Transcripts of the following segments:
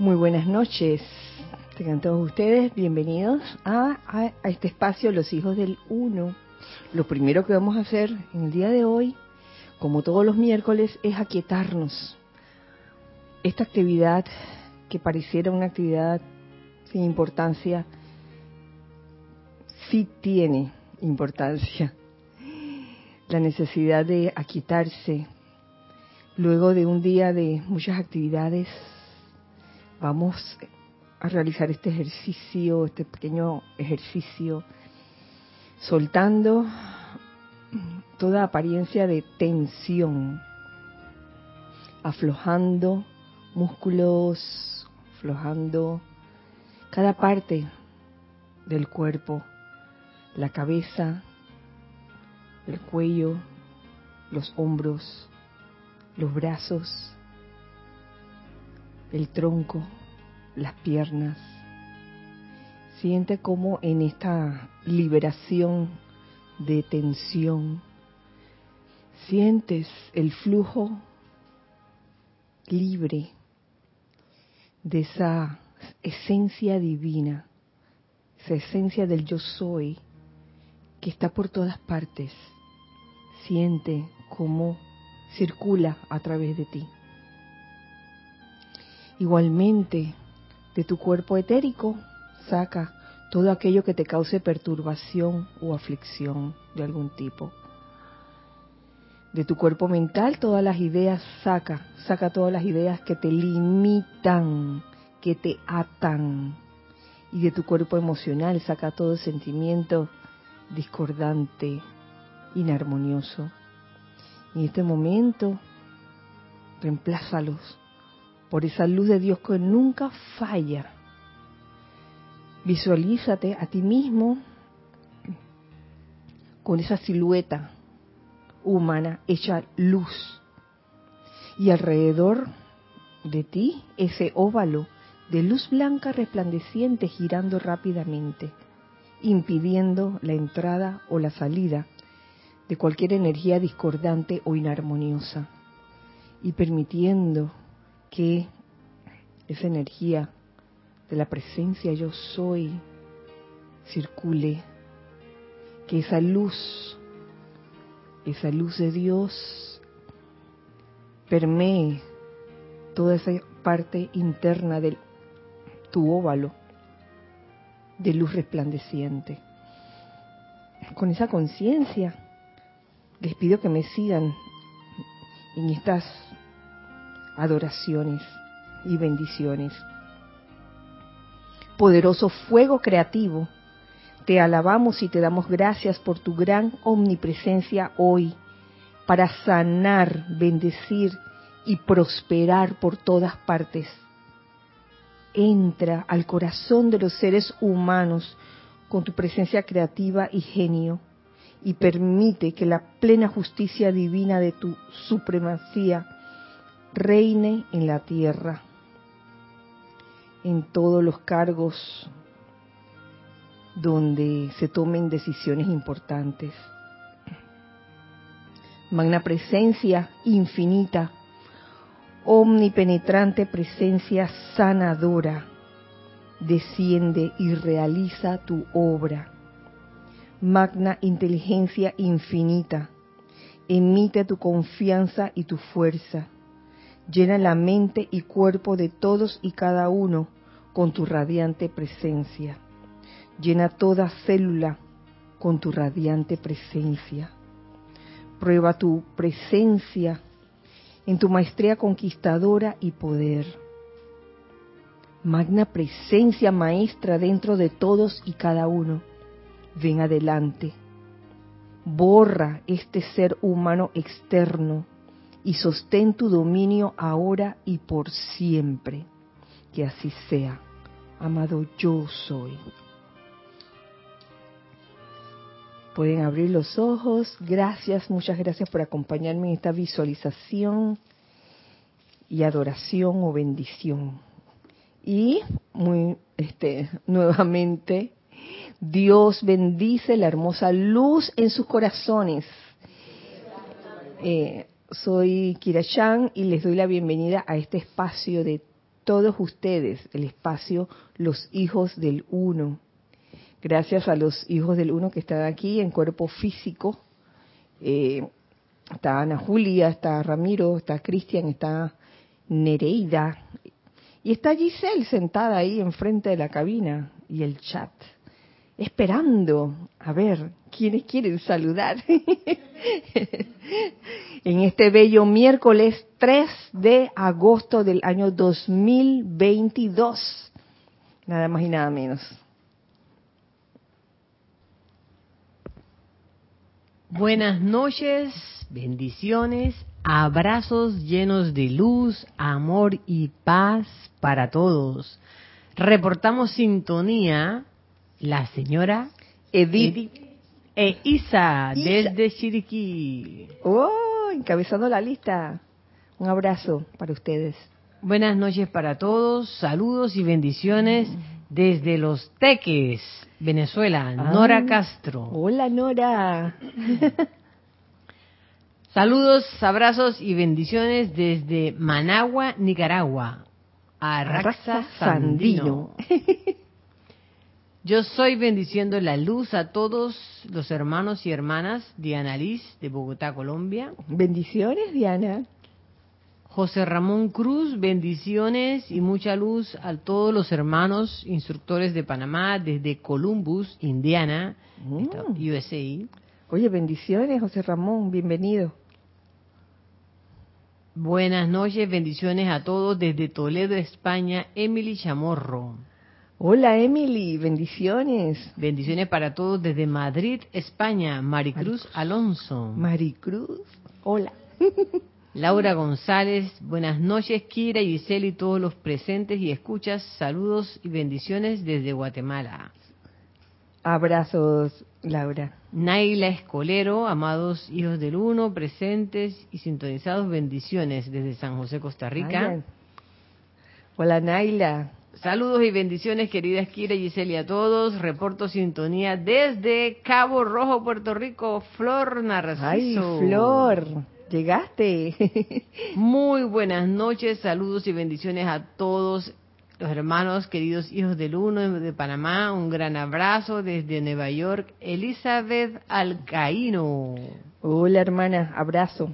Muy buenas noches. Tengan todos ustedes bienvenidos a, a, a, este espacio Los Hijos del Uno. Lo primero que vamos a hacer en el día de hoy, como todos los miércoles, es aquietarnos. Esta actividad que pareciera una actividad sin importancia, sí tiene importancia. La necesidad de aquietarse. Luego de un día de muchas actividades, vamos a realizar este ejercicio, este pequeño ejercicio, soltando toda apariencia de tensión, aflojando músculos, aflojando cada parte del cuerpo, la cabeza, el cuello, los hombros, los brazos, el tronco, las piernas. Siente como en esta liberación de tensión, sientes el flujo libre de esa esencia divina, esa esencia del yo soy que está por todas partes. Siente cómo circula a través de ti. Igualmente, de tu cuerpo etérico, saca todo aquello que te cause perturbación o aflicción de algún tipo. De tu cuerpo mental, todas las ideas saca, saca todas las ideas que te limitan, que te atan. Y de tu cuerpo emocional, saca todo sentimiento discordante, inarmonioso. Y en este momento, reemplázalos por esa luz de Dios que nunca falla. Visualízate a ti mismo con esa silueta humana hecha luz y alrededor de ti ese óvalo de luz blanca resplandeciente girando rápidamente, impidiendo la entrada o la salida de cualquier energía discordante o inarmoniosa y permitiendo que esa energía de la presencia yo soy circule, que esa luz, esa luz de Dios permee toda esa parte interna de tu óvalo de luz resplandeciente. Con esa conciencia, les pido que me sigan en estas adoraciones y bendiciones. Poderoso fuego creativo, te alabamos y te damos gracias por tu gran omnipresencia hoy para sanar, bendecir y prosperar por todas partes. Entra al corazón de los seres humanos con tu presencia creativa y genio y permite que la plena justicia divina de tu supremacía reine en la tierra, en todos los cargos donde se tomen decisiones importantes. Magna presencia infinita, omnipenetrante presencia sanadora, desciende y realiza tu obra. Magna inteligencia infinita, emite tu confianza y tu fuerza Llena la mente y cuerpo de todos y cada uno con tu radiante presencia. Llena toda célula con tu radiante presencia. Prueba tu presencia en tu maestría conquistadora y poder. Magna presencia maestra dentro de todos y cada uno. Ven adelante. Borra este ser humano externo y sostén tu dominio ahora y por siempre. Que así sea. Amado yo soy. Pueden abrir los ojos. Gracias, muchas gracias por acompañarme en esta visualización y adoración o bendición. Y muy este nuevamente Dios bendice la hermosa luz en sus corazones. Eh, soy Kira Chan y les doy la bienvenida a este espacio de todos ustedes, el espacio Los Hijos del Uno. Gracias a los hijos del Uno que están aquí en cuerpo físico. Eh, está Ana Julia, está Ramiro, está Cristian, está Nereida. Y está Giselle sentada ahí enfrente de la cabina y el chat, esperando a ver quiénes quieren saludar. en este bello miércoles 3 de agosto del año 2022. Nada más y nada menos. Buenas noches, bendiciones, abrazos llenos de luz, amor y paz para todos. Reportamos sintonía la señora Edith, e Isa, desde Chiriquí. Oh, encabezando la lista. Un abrazo para ustedes. Buenas noches para todos, saludos y bendiciones desde Los Teques, Venezuela, Nora Castro. Hola Nora. saludos, abrazos y bendiciones desde Managua, Nicaragua. Arraxa Sandino. Yo soy bendiciendo la luz a todos los hermanos y hermanas, Diana Liz de Bogotá, Colombia. Bendiciones, Diana. José Ramón Cruz, bendiciones y mucha luz a todos los hermanos instructores de Panamá desde Columbus, Indiana, mm. USA. Oye, bendiciones, José Ramón, bienvenido. Buenas noches, bendiciones a todos desde Toledo, España, Emily Chamorro. Hola Emily, bendiciones. Bendiciones para todos desde Madrid, España, Maricruz Alonso. Maricruz, hola. Laura González, buenas noches, Kira, Giselle y todos los presentes y escuchas, saludos y bendiciones desde Guatemala. Abrazos, Laura. Naila Escolero, amados hijos del Uno, presentes y sintonizados, bendiciones desde San José, Costa Rica. Hola Naila. Saludos y bendiciones, queridas Kira y Giselle a todos. Reporto sintonía desde Cabo Rojo, Puerto Rico. Flor Narciso. Ay, Flor, llegaste. Muy buenas noches, saludos y bendiciones a todos los hermanos, queridos hijos del Uno de Panamá. Un gran abrazo desde Nueva York. Elizabeth Alcaíno. Hola, hermana, abrazo.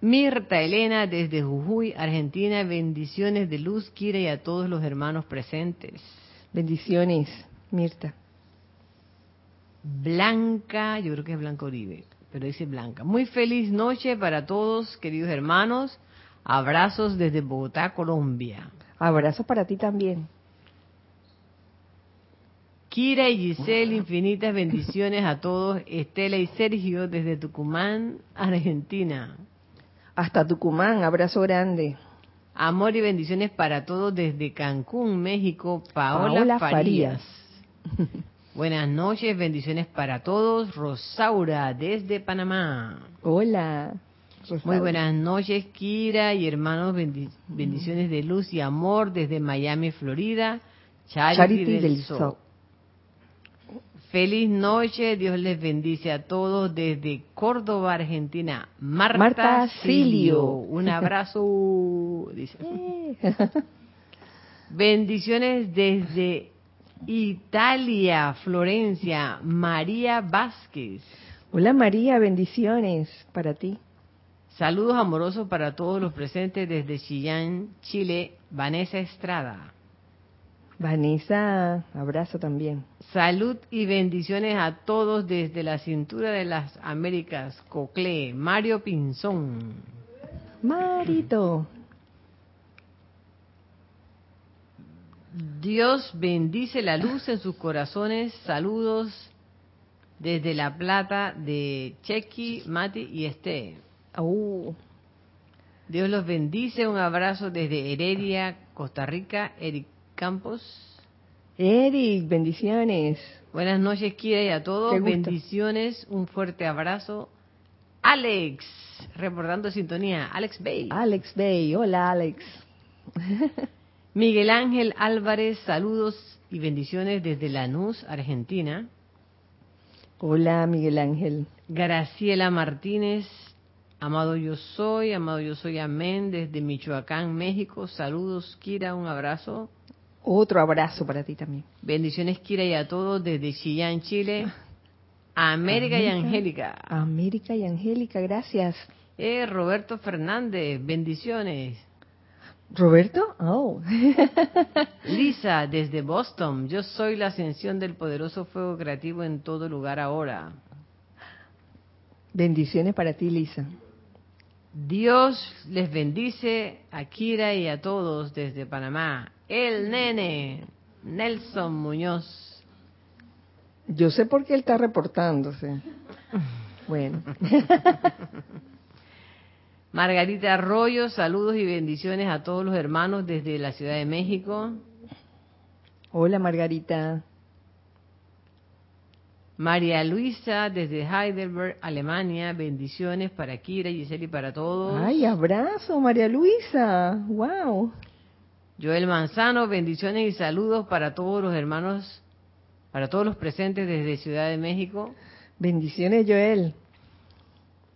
Mirta Elena desde Jujuy, Argentina, bendiciones de luz, Kira y a todos los hermanos presentes. Bendiciones, Mirta. Blanca, yo creo que es Blanca Oribe, pero dice Blanca. Muy feliz noche para todos, queridos hermanos. Abrazos desde Bogotá, Colombia. Abrazos para ti también. Kira y Giselle, infinitas bendiciones a todos. Estela y Sergio desde Tucumán, Argentina hasta Tucumán. Abrazo grande. Amor y bendiciones para todos desde Cancún, México. Paola, Farías. Buenas noches, bendiciones para todos. Rosaura desde Panamá. Hola. Muy buenas noches, Kira y hermanos. bendiciones de luz y amor desde Miami, Florida. Charity, del, Sol. Feliz noche, Dios les bendice a todos desde Córdoba, Argentina. Marta, Silio, un abrazo. Bendiciones desde Italia, Florencia, María Vázquez. Hola María, bendiciones para ti. Saludos amorosos para todos los presentes desde Chillán, Chile, Vanessa Estrada. Vanessa, abrazo también. Salud y bendiciones a todos desde la cintura de las Américas, Cocle, Mario Pinzón. Marito. Dios bendice la luz en sus corazones. Saludos desde La Plata de Chequi, Mati y Este. Uh. Dios los bendice. Un abrazo desde Heredia, Costa Rica. Eric Campos. Eric, bendiciones. Buenas noches, Kira, y a todos. Bendiciones, un fuerte abrazo. Alex, reportando sintonía. Alex Bay. Alex Bay, hola Alex. Miguel Ángel Álvarez, saludos y bendiciones desde Lanús, Argentina. Hola Miguel Ángel. Graciela Martínez, Amado yo soy, amado yo soy, amén, desde Michoacán, México. Saludos, Kira, un abrazo. Otro abrazo para ti también. Bendiciones, Kira, y a todos desde Chillán, Chile. América, y Angélica. América y Angélica, gracias. Eh, Roberto Fernández, bendiciones. Roberto, oh. Lisa, desde Boston. Yo soy la ascensión del poderoso fuego creativo en todo lugar ahora. Bendiciones para ti, Lisa. Dios les bendice a Kira y a todos desde Panamá. El nene, Nelson Muñoz. Yo sé por qué él está reportándose. Bueno. Margarita Arroyo, saludos y bendiciones a todos los hermanos desde la Ciudad de México. Hola Margarita. María Luisa desde Heidelberg, Alemania, bendiciones para Kira, Giselle y para todos. Ay, abrazo María Luisa, wow. Joel Manzano, bendiciones y saludos para todos los hermanos, para todos los presentes desde Ciudad de México. Bendiciones Joel.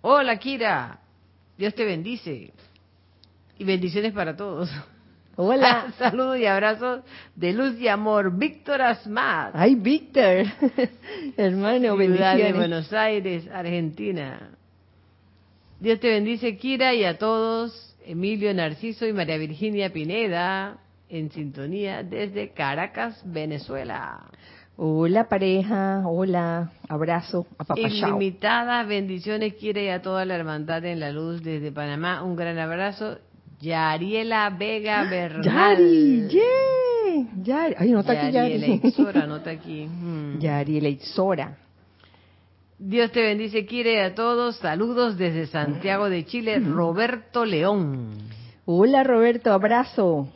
Hola Kira, Dios te bendice. Y bendiciones para todos. Hola. Saludos y abrazos de luz y amor. Víctor Asmat. Ay, Víctor. Hermano, Ciudad de Buenos Aires, Argentina. Dios te bendice, Kira, y a todos. Emilio Narciso y María Virginia Pineda, en sintonía desde Caracas, Venezuela. Hola pareja, hola, abrazo, apapachao. Ilimitadas bendiciones, y a toda la hermandad en la luz desde Panamá. Un gran abrazo Yariela Vega Bernal. Yari, yeah. Yari. Ay, nota aquí Yari. Yariela Ixora, nota aquí. Mm. Yariela Ixora. Dios te bendice, quiere a todos. Saludos desde Santiago de Chile, Roberto León. Hola Roberto, abrazo.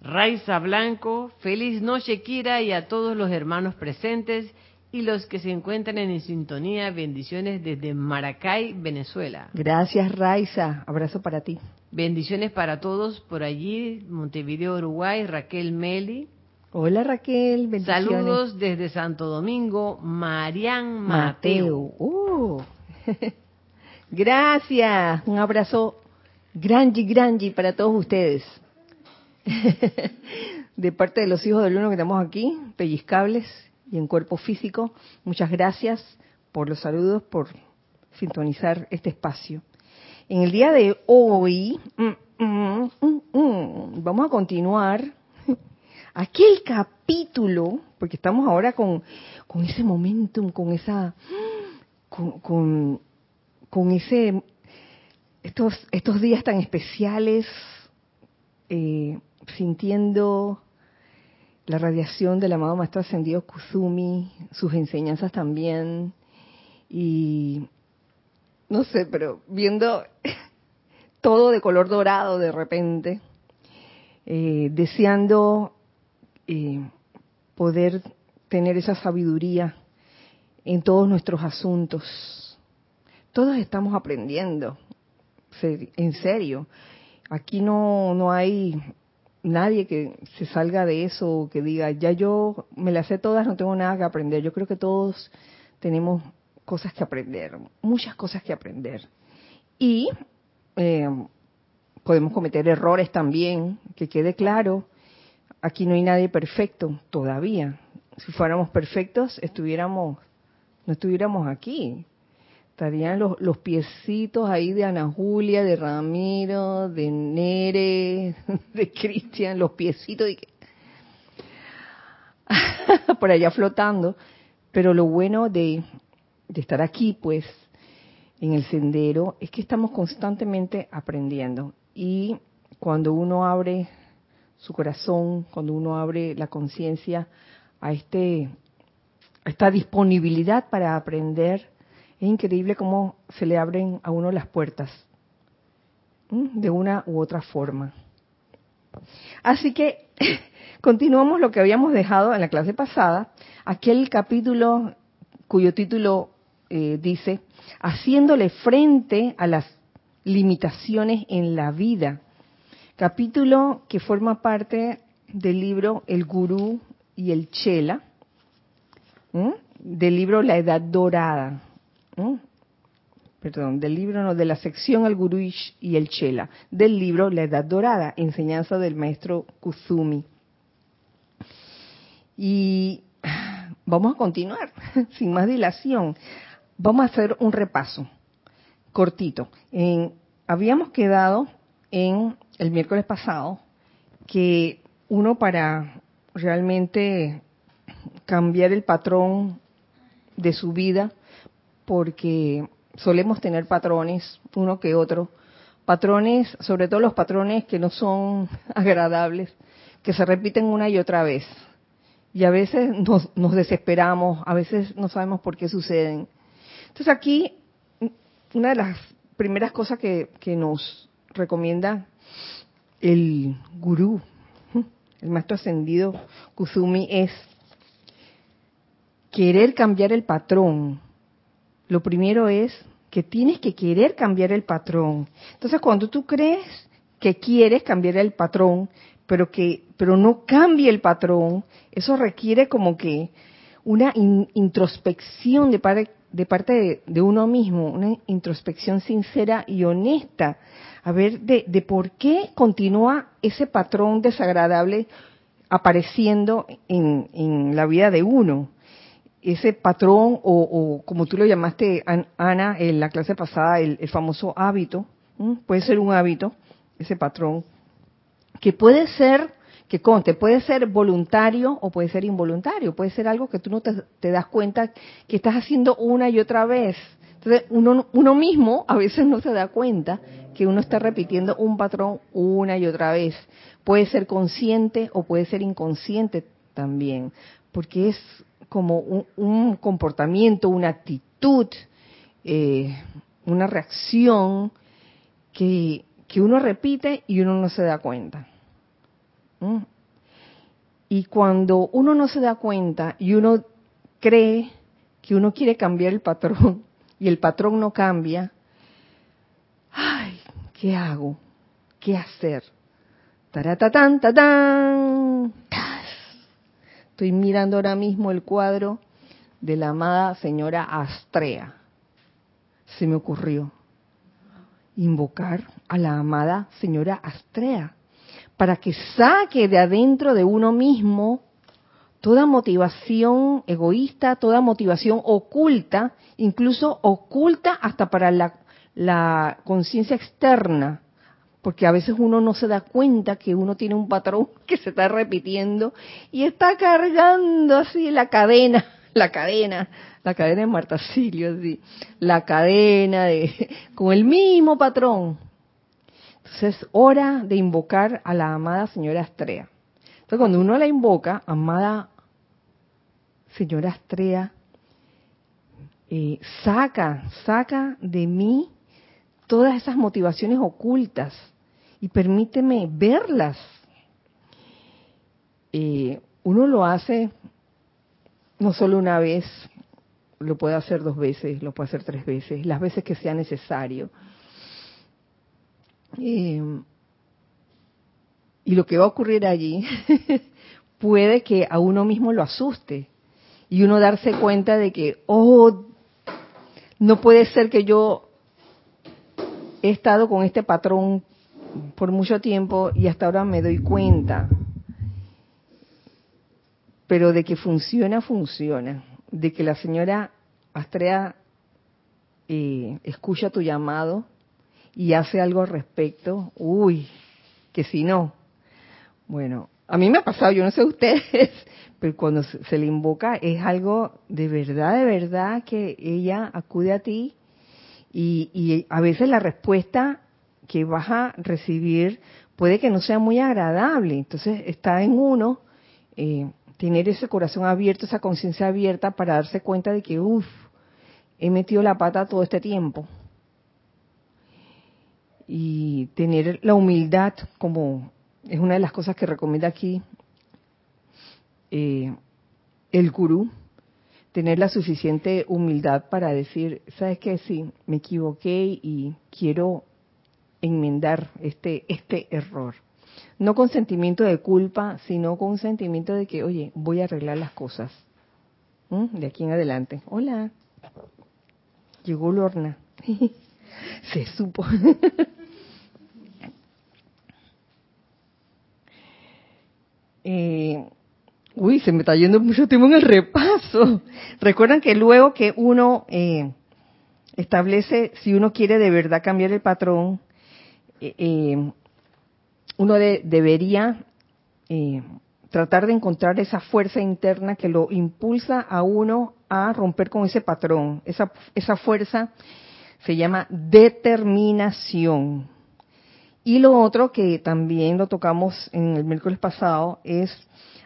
Raiza Blanco, feliz noche Kira y a todos los hermanos presentes y los que se encuentran en sintonía, bendiciones desde Maracay, Venezuela. Gracias Raiza, abrazo para ti. Bendiciones para todos por allí, Montevideo, Uruguay, Raquel Meli. Hola Raquel, bendiciones. Saludos desde Santo Domingo, Marian Mateo. Uh. Gracias, un abrazo grande, grande para todos ustedes. de parte de los hijos del uno que estamos aquí, pellizcables y en cuerpo físico, muchas gracias por los saludos, por sintonizar este espacio. En el día de hoy mm, mm, mm, vamos a continuar aquel capítulo, porque estamos ahora con, con ese momentum, con esa, con, con, ese, estos, estos días tan especiales, eh, sintiendo la radiación del amado Maestro Ascendido Kuzumi, sus enseñanzas también, y no sé, pero viendo todo de color dorado de repente, eh, deseando eh, poder tener esa sabiduría en todos nuestros asuntos. Todos estamos aprendiendo, en serio. Aquí no, no hay nadie que se salga de eso o que diga, ya yo me las sé todas, no tengo nada que aprender. Yo creo que todos tenemos cosas que aprender, muchas cosas que aprender. Y eh, podemos cometer errores también, que quede claro, aquí no hay nadie perfecto todavía. Si fuéramos perfectos, estuviéramos, no estuviéramos aquí. Estarían los, los piecitos ahí de Ana Julia, de Ramiro, de Nere, de Cristian, los piecitos de... por allá flotando. Pero lo bueno de, de estar aquí, pues, en el sendero, es que estamos constantemente aprendiendo. Y cuando uno abre su corazón, cuando uno abre la conciencia a este a esta disponibilidad para aprender, es increíble cómo se le abren a uno las puertas de una u otra forma. Así que continuamos lo que habíamos dejado en la clase pasada, aquel capítulo cuyo título eh, dice, haciéndole frente a las limitaciones en la vida. Capítulo que forma parte del libro El Gurú y el Chela, del libro La Edad Dorada. perdón, del libro, no, de la sección El Gurú y el Chela, del libro La Edad Dorada, enseñanza del maestro Kuzumi. Y vamos a continuar, sin más dilación. Vamos a hacer un repaso cortito. habíamos quedado en el miércoles pasado que uno para realmente cambiar el patrón de su vida, porque solemos tener patrones, uno que otro, patrones, sobre todo los patrones que no son agradables, que se repiten una y otra vez. Y a veces nos, desesperamos, a veces no sabemos por qué suceden. Entonces aquí, una de las primeras cosas que, que nos recomienda el gurú, el maestro ascendido Kusumi, es querer cambiar el patrón. Lo primero es que tienes que querer cambiar el patrón. Entonces, cuando tú crees que quieres cambiar el patrón, pero que pero no cambie el patrón, eso requiere como que una introspección de parte, de parte de, uno mismo, una introspección sincera y honesta, a ver de, de por qué continúa ese patrón desagradable apareciendo en, en la vida de uno. Ese patrón o, como tú lo llamaste, Ana, en la clase pasada, el, famoso hábito, puede ser un hábito, ese patrón, que puede ser, que conte, puede ser voluntario o puede ser involuntario, puede ser algo que tú no te, das cuenta que estás haciendo una y otra vez. Entonces, uno, uno mismo a veces no se da cuenta que uno está repitiendo un patrón una y otra vez. Puede ser consciente o puede ser inconsciente también, porque es como un, comportamiento, una actitud, eh, una reacción que, uno repite y uno no se da cuenta. ¿Mm? Y cuando uno no se da cuenta y uno cree que uno quiere cambiar el patrón y el patrón no cambia, ay, ¿qué hago? ¿Qué hacer? Taratatán, tatán. Estoy mirando ahora mismo el cuadro de la amada señora Astrea. Se me ocurrió invocar a la amada señora Astrea para que saque de adentro de uno mismo toda motivación egoísta, toda motivación oculta, incluso oculta hasta para la, conciencia externa, porque a veces uno no se da cuenta que uno tiene un patrón que se está repitiendo y está cargando así la cadena, la cadena, la cadena de Marta Silio, la cadena de, con el mismo patrón. Entonces es hora de invocar a la amada señora Astrea. Entonces cuando uno la invoca, amada señora Astrea, eh, saca, saca de mí todas esas motivaciones ocultas y permíteme verlas. Eh, uno lo hace no solo una vez, lo puede hacer dos veces, lo puede hacer tres veces, las veces que sea necesario. Eh, y lo que va a ocurrir allí puede que a uno mismo lo asuste y uno darse cuenta de que, oh, no puede ser que yo he estado con este patrón por mucho tiempo y hasta ahora me doy cuenta. Pero de que funciona, funciona. De que la señora Astrea eh, escucha tu llamado y hace algo al respecto, uy, que si no. Bueno, a mí me ha pasado, yo no sé ustedes, pero cuando se le invoca es algo de verdad, de verdad que ella acude a ti y, y a veces la respuesta que vas a recibir puede que no sea muy agradable. Entonces está en uno eh, tener ese corazón abierto, esa conciencia abierta para darse cuenta de que, uff, he metido la pata todo este tiempo. Y tener la humildad como es una de las cosas que recomienda aquí eh, el gurú, tener la suficiente humildad para decir, ¿sabes qué? Sí, me equivoqué y quiero enmendar este, este error. No con sentimiento de culpa, sino con un sentimiento de que, oye, voy a arreglar las cosas. De aquí en adelante. Hola. Llegó Lorna. Se supone. eh, uy, se me está yendo mucho tiempo en el repaso. Recuerdan que luego que uno eh, establece, si uno quiere de verdad cambiar el patrón, eh, eh, uno debería eh, tratar de encontrar esa fuerza interna que lo impulsa a uno a romper con ese patrón. Esa, esa fuerza se llama determinación. Y lo otro que también lo tocamos en el miércoles pasado es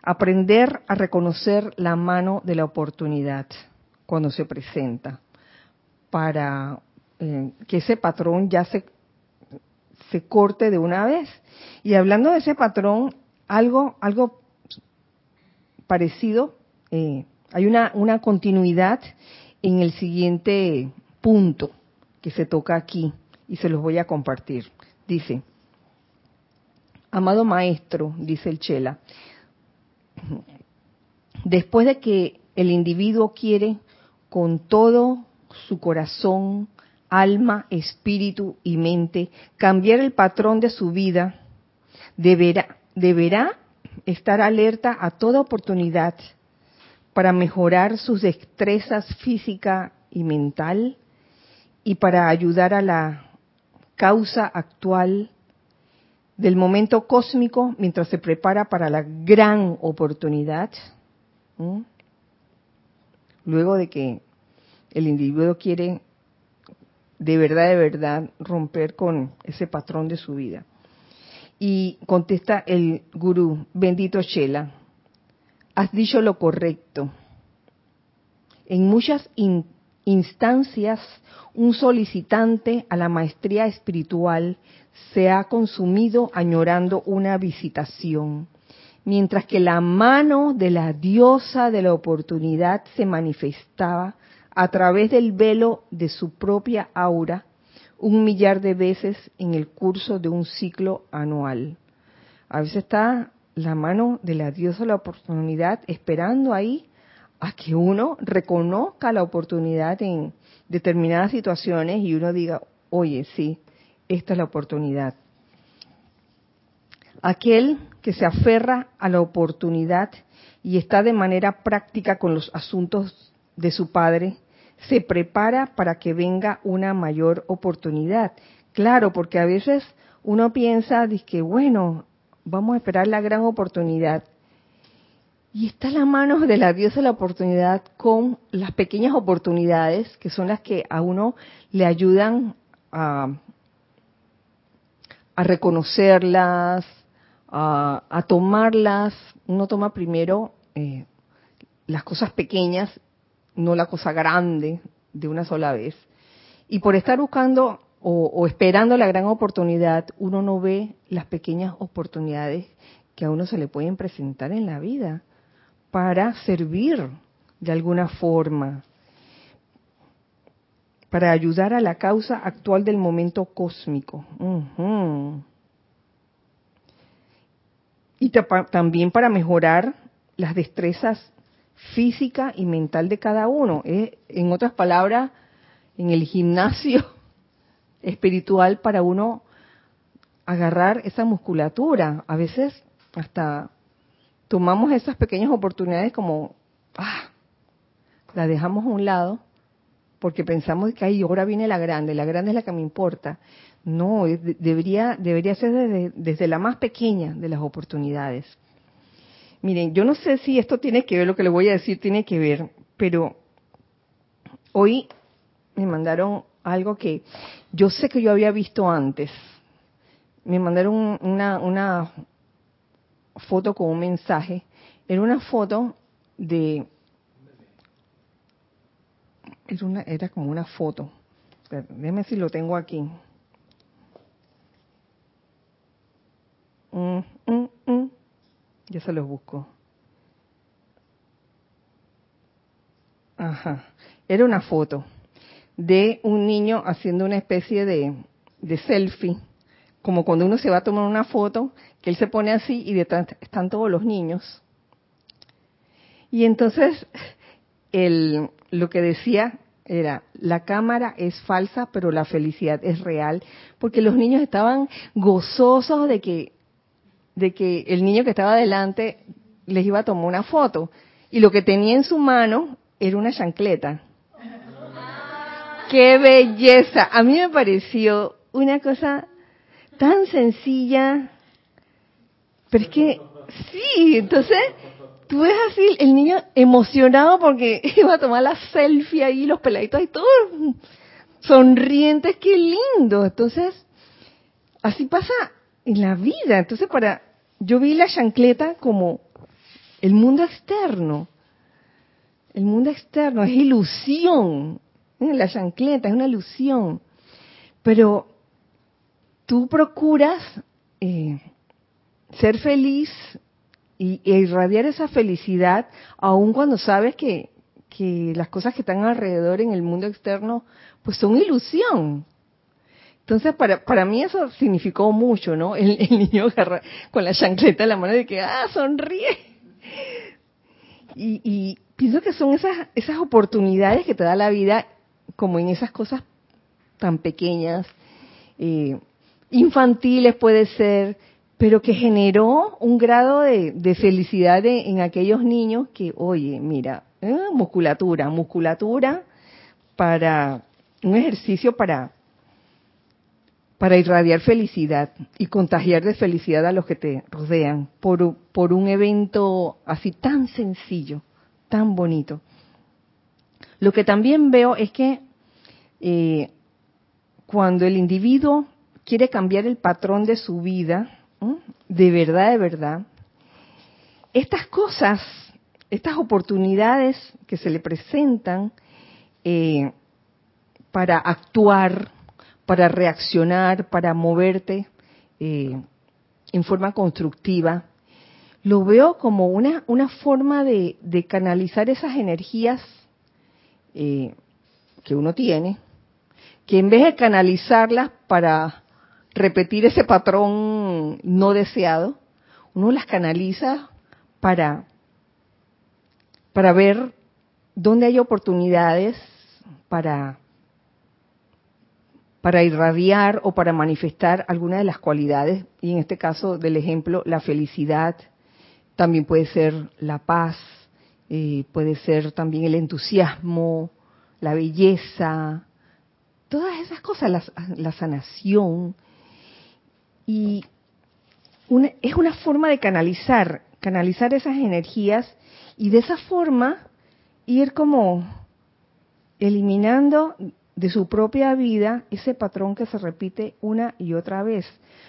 aprender a reconocer la mano de la oportunidad cuando se presenta para eh, que ese patrón ya se, se corte de una vez. Y hablando de ese patrón, algo, algo parecido, eh, hay una, una continuidad en el siguiente punto que se toca aquí y se los voy a compartir. Dice, amado maestro, dice el Chela, después de que el individuo quiere con todo su corazón, alma, espíritu y mente cambiar el patrón de su vida, deberá, estar alerta a toda oportunidad para mejorar sus destrezas física y mental y para ayudar a la causa actual del momento cósmico mientras se prepara para la gran oportunidad. Luego de que el individuo quiere de verdad, de verdad romper con ese patrón de su vida. Y contesta el gurú, bendito Shela, has dicho lo correcto. En muchas instancias, un solicitante a la maestría espiritual se ha consumido añorando una visitación, mientras que la mano de la diosa de la oportunidad se manifestaba a través del velo de su propia aura un millar de veces en el curso de un ciclo anual. A veces está la mano de la diosa de la oportunidad esperando ahí a que uno reconozca la oportunidad en determinadas situaciones y uno diga, oye, sí, esta es la oportunidad. Aquel que se aferra a la oportunidad y está de manera práctica con los asuntos de su padre, se prepara para que venga una mayor oportunidad. Claro, porque a veces uno piensa, que bueno, vamos a esperar la gran oportunidad. Y está la mano de la diosa la oportunidad con las pequeñas oportunidades, que son las que a uno le ayudan a, a reconocerlas, a, tomarlas. Uno toma primero eh, las cosas pequeñas no la cosa grande de una sola vez. Y por estar buscando o, esperando la gran oportunidad, uno no ve las pequeñas oportunidades que a uno se le pueden presentar en la vida para servir de alguna forma, para ayudar a la causa actual del momento cósmico. Y también para mejorar las destrezas física y mental de cada uno. en otras palabras, en el gimnasio espiritual para uno agarrar esa musculatura. A veces hasta tomamos esas pequeñas oportunidades como, ah, la dejamos a un lado porque pensamos que ahí ahora viene la grande, la grande es la que me importa. No, debería, debería ser desde, desde la más pequeña de las oportunidades. Miren, yo no sé si esto tiene que ver, lo que le voy a decir tiene que ver, pero hoy me mandaron algo que yo sé que yo había visto antes. Me mandaron una, una foto con un mensaje. Era una foto de... Era, como una foto. Déjeme si lo tengo aquí. Mm, mm, mm. Ya se los busco. Ajá. Era una foto de un niño haciendo una especie de, de selfie, como cuando uno se va a tomar una foto, que él se pone así y detrás están todos los niños. Y entonces, el, lo que decía era, la cámara es falsa, pero la felicidad es real, porque los niños estaban gozosos de que, de que el niño que estaba delante les iba a tomar una foto, y lo que tenía en su mano era una chancleta. ¡Qué belleza! A mí me pareció una cosa tan sencilla, pero es que sí, entonces tú ves así el niño emocionado porque iba a tomar la selfie ahí, los peladitos y todos sonrientes, qué lindo. Entonces, así pasa en la vida. Entonces, para yo vi la chancleta como el mundo externo. El mundo externo es ilusión. La chancleta es una ilusión. Pero tú procuras eh, ser feliz y, irradiar esa felicidad, aun cuando sabes que, que las cosas que están alrededor en el mundo externo, pues son ilusión. Entonces, para, para mí eso significó mucho, ¿no? El, niño con la chancleta en la mano de que, ah, sonríe. Y, y, pienso que son esas, esas oportunidades que te da la vida, como en esas cosas tan pequeñas, eh, infantiles puede ser, pero que generó un grado de, felicidad en aquellos niños que, oye, mira, eh, musculatura, musculatura para un ejercicio para para irradiar felicidad y contagiar de felicidad a los que te rodean por, por un evento así tan sencillo, tan bonito. Lo que también veo es que eh, cuando el individuo quiere cambiar el patrón de su vida, de verdad, de verdad, estas cosas, estas oportunidades que se le presentan eh, para actuar, para reaccionar, para moverte eh, en forma constructiva, lo veo como una, una forma de, canalizar esas energías eh, que uno tiene, que en vez de canalizarlas para repetir ese patrón no deseado, uno las canaliza para, para ver dónde hay oportunidades para, para irradiar o para manifestar alguna de las cualidades, y en este caso del ejemplo, la felicidad, también puede ser la paz, eh, puede ser también el entusiasmo, la belleza, todas esas cosas, la, la sanación, y es una forma de canalizar, canalizar esas energías y de esa forma ir como eliminando de su propia vida ese patrón que se repite una y otra vez.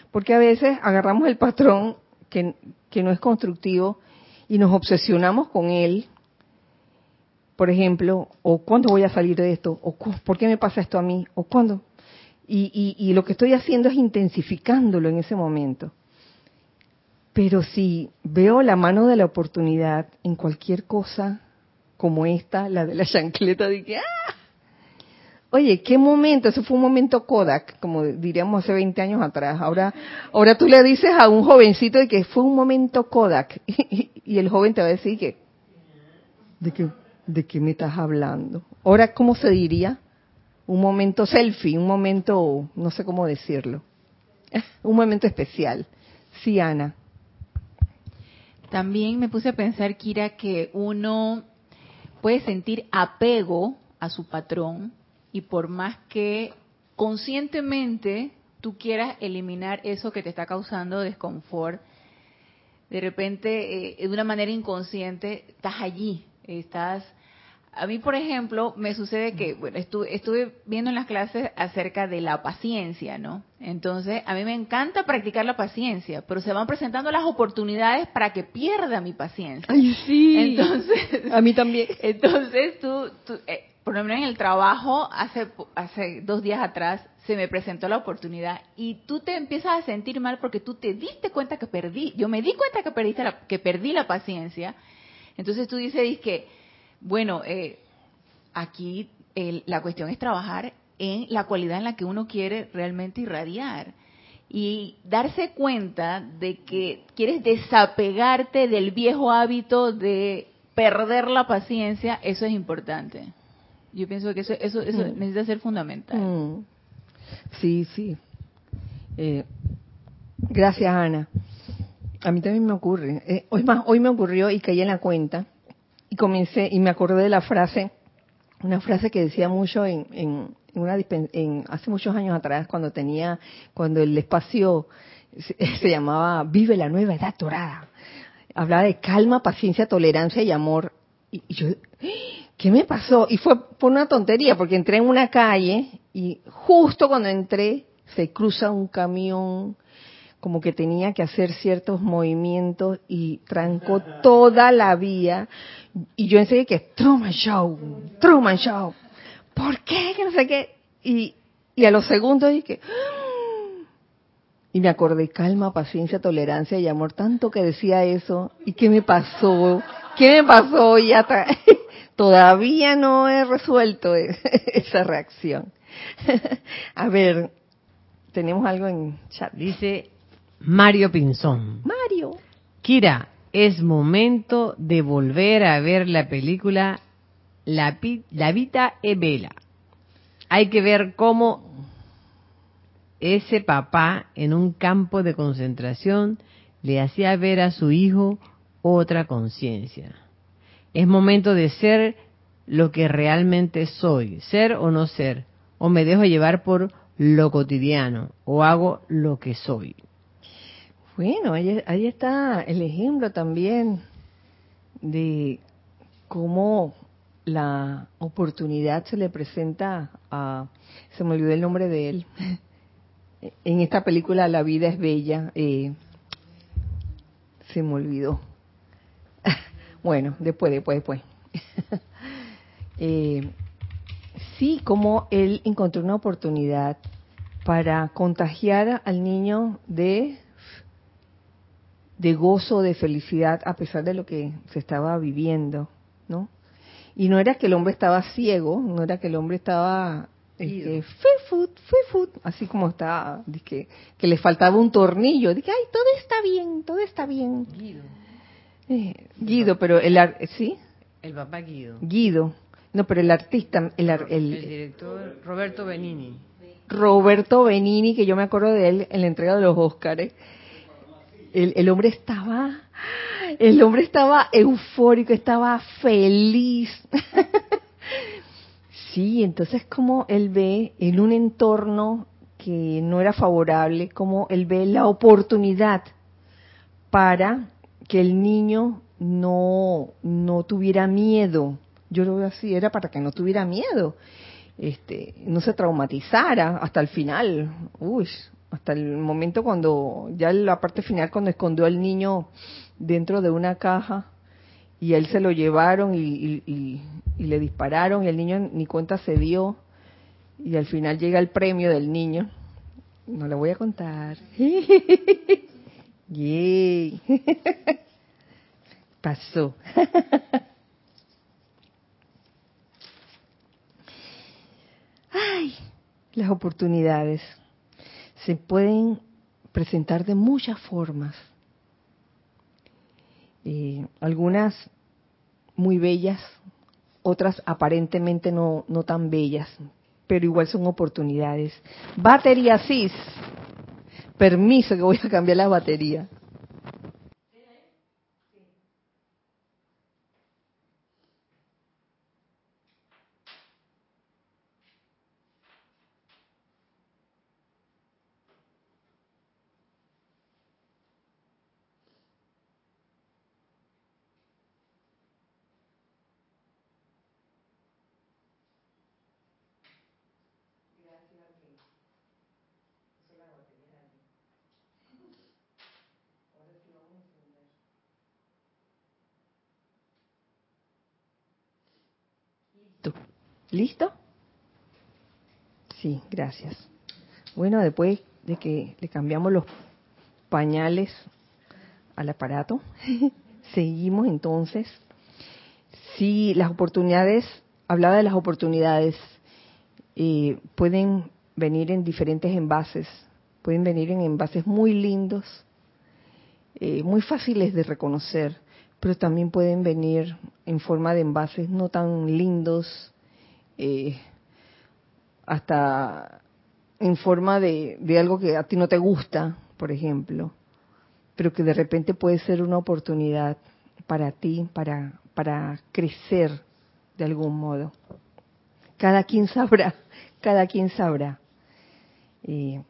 Porque a veces agarramos el patrón que, que no es constructivo y nos obsesionamos con él. Por ejemplo, o cuándo voy a salir de esto, o por qué me pasa esto a mí, o cuándo. Y, lo que estoy haciendo es intensificándolo en ese momento. Pero si veo la mano de la oportunidad en cualquier cosa como esta, la de la chancleta, de ¡ah! Oye, qué momento, eso fue un momento Kodak, como diríamos hace 20 años atrás. Ahora, ahora tú le dices a un jovencito de que fue un momento Kodak y, el joven te va a decir que, ¿de qué, de qué me estás hablando? Ahora, ¿cómo se diría? Un momento selfie, un momento, no sé cómo decirlo, un momento especial. Sí, Ana. También me puse a pensar, Kira, que uno puede sentir apego a su patrón y por más que conscientemente tú quieras eliminar eso que te está causando desconfort, de repente, eh, de una manera inconsciente, estás allí, estás a mí, por ejemplo, me sucede que, bueno, estuve, viendo en las clases acerca de la paciencia, ¿no? Entonces, a mí me encanta practicar la paciencia, pero se van presentando las oportunidades para que pierda mi paciencia. Ay, sí. Entonces, a mí también. Entonces, tú, eh, por lo menos en el trabajo, hace, hace dos días atrás, se me presentó la oportunidad y tú te empiezas a sentir mal porque tú te diste cuenta que perdí, yo me di cuenta que, perdiste la, que perdí la paciencia. Entonces tú dices que bueno, eh, aquí la cuestión es trabajar en la cualidad en la que uno quiere realmente irradiar y darse cuenta de que quieres desapegarte del viejo hábito de perder la paciencia, eso es importante. Yo pienso que eso, eso, eso Mm. necesita ser fundamental. Mm. Sí, sí. Eh, gracias, Ana. A mí también me ocurre. Eh, hoy más, hoy me ocurrió y caí en la cuenta y comencé y me acordé de la frase, una frase que decía mucho en, en, en una en hace muchos años atrás cuando tenía, cuando el espacio se, se llamaba Vive la nueva edad dorada. Hablaba de calma, paciencia, tolerancia y amor. Y, y yo, ¿qué me pasó? Y fue por una tontería, porque entré en una calle y justo cuando entré se cruza un camión como que tenía que hacer ciertos movimientos y trancó toda la vía. Y yo enseguida que Truman Show, Truman Show. ¿Por qué? Que no sé qué. Y, y a los segundos dije, "Ah". y me acordé, calma, paciencia, tolerancia y amor, tanto que decía eso. ¿Y qué me pasó? ¿Qué me pasó? Y hasta, todavía no he resuelto esa reacción. A ver, tenemos algo en chat. Dice Mario Pinzón. Mario. Kira, es momento de volver a ver la película La, Pi- La Vita e Bella. Hay que ver cómo ese papá en un campo de concentración le hacía ver a su hijo otra conciencia. Es momento de ser lo que realmente soy, ser o no ser, o me dejo llevar por lo cotidiano, o hago lo que soy. Bueno, ahí, ahí está el ejemplo también de cómo la oportunidad se le presenta a, se me olvidó el nombre de él, en esta película La vida es bella, eh, se me olvidó. Bueno, después, después, después. Eh, sí, como él encontró una oportunidad para contagiar al niño de de gozo, de felicidad, a pesar de lo que se estaba viviendo, ¿no? Y no era que el hombre estaba ciego, no era que el hombre estaba este, food, food, así como estaba, que, que le faltaba un tornillo, que, ay, todo está bien, todo está bien. Guido. Eh, Guido, pero el, ¿sí? El papá Guido. Guido. No, pero el artista, el, ar- El, el director Roberto Benini. Roberto Benini, que yo me acuerdo de él en la entrega de los Óscares, el, el hombre estaba, el hombre estaba eufórico, estaba feliz. sí, entonces como él ve en un entorno que no era favorable, como él ve la oportunidad para que el niño no, no tuviera miedo. Yo lo veo así, era para que no tuviera miedo, este, no se traumatizara hasta el final. Uy, hasta el momento cuando, ya la parte final, cuando escondió al niño dentro de una caja y él se lo llevaron y le dispararon y el niño ni cuenta se dio y al final llega el premio del niño. No le voy a contar. Yay. Pasó. Ay, las oportunidades se pueden presentar de muchas formas. Eh, algunas muy bellas, otras aparentemente no, no tan bellas, pero igual son oportunidades. Batería CIS. Permiso que voy a cambiar la batería. Listo. ¿Listo? Sí, gracias. Bueno, después de que le cambiamos los pañales al aparato, seguimos entonces. Sí, las oportunidades, hablaba de las oportunidades, eh, pueden venir en diferentes envases, pueden venir en envases muy lindos, eh, muy fáciles de reconocer, pero también pueden venir en forma de envases no tan lindos, eh, hasta en forma de, algo que a ti no te gusta, por ejemplo, pero que de repente puede ser una oportunidad para ti, para, para crecer de algún modo. Cada quien sabrá, cada quien sabrá eh,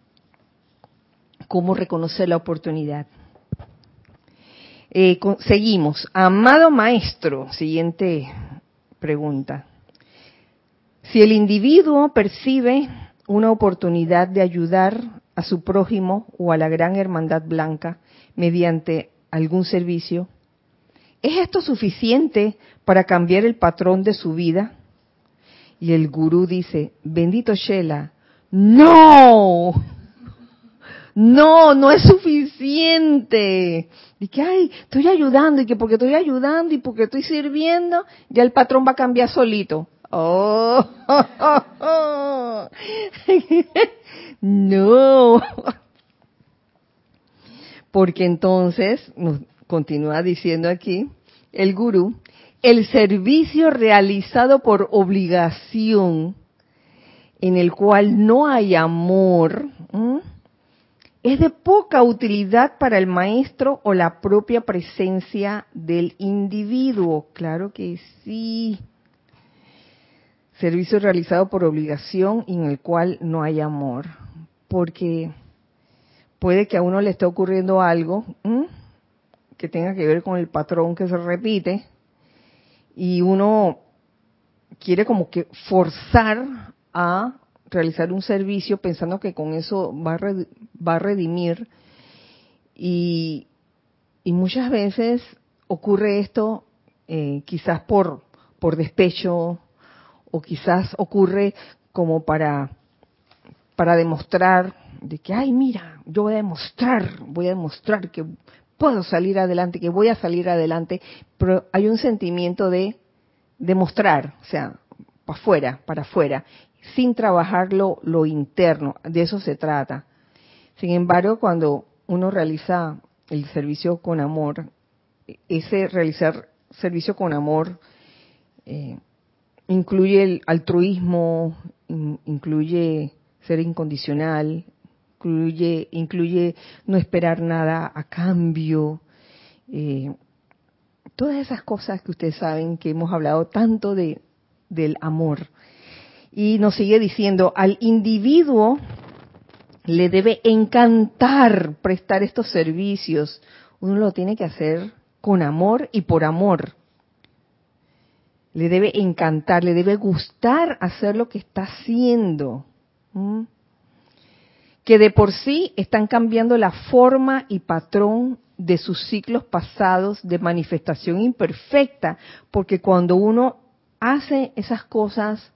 cómo reconocer la oportunidad. Eh, seguimos. Amado maestro, siguiente pregunta. Si el individuo percibe una oportunidad de ayudar a su prójimo o a la gran hermandad blanca mediante algún servicio, ¿es esto suficiente para cambiar el patrón de su vida? Y el gurú dice, bendito Shela, no, no, no es suficiente. Y que, ay, estoy ayudando, y que porque estoy ayudando y porque estoy sirviendo, ya el patrón va a cambiar solito. Oh, no. Porque entonces, nos continúa diciendo aquí el gurú, el servicio realizado por obligación, en el cual no hay amor, es de poca utilidad para el maestro o la propia presencia del individuo. Claro que sí. Servicio realizado por obligación y en el cual no hay amor. Porque puede que a uno le esté ocurriendo algo que tenga que ver con el patrón que se repite y uno quiere como que forzar a realizar un servicio pensando que con eso va a, va a redimir y, y, muchas veces ocurre esto eh, quizás por, por despecho o quizás ocurre como para, para demostrar de que, ay, mira, yo voy a demostrar, voy a demostrar que puedo salir adelante, que voy a salir adelante, pero hay un sentimiento de demostrar, o sea, para afuera, para afuera, sin trabajar lo, lo interno, de eso se trata. Sin embargo, cuando uno realiza el servicio con amor, ese realizar servicio con amor eh, incluye el altruismo, incluye ser incondicional, incluye, incluye no esperar nada a cambio, eh, todas esas cosas que ustedes saben que hemos hablado tanto de, del amor. Y nos sigue diciendo, al individuo le debe encantar prestar estos servicios. Uno lo tiene que hacer con amor y por amor. Le debe encantar, le debe gustar hacer lo que está haciendo. Que de por sí están cambiando la forma y patrón de sus ciclos pasados de manifestación imperfecta, porque cuando uno hace esas cosas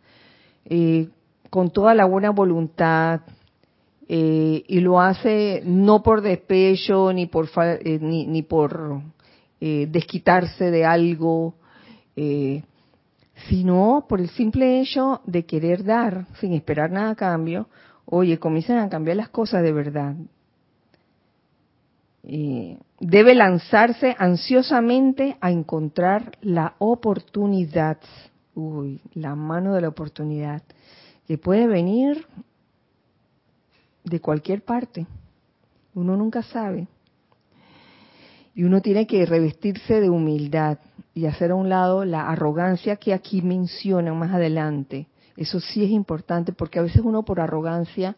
eh, con toda la buena voluntad eh, y lo hace no por despecho ni por eh, ni, ni, por desquitarse de algo, sino por el simple hecho de querer dar sin esperar nada a cambio, oye, comienzan a cambiar las cosas de verdad. debe lanzarse ansiosamente a encontrar la oportunidad uy, la mano de la oportunidad, que puede venir de cualquier parte. Uno nunca sabe. Y uno tiene que revestirse de humildad y hacer a un lado la arrogancia que aquí mencionan más adelante. Eso sí es importante porque a veces uno por arrogancia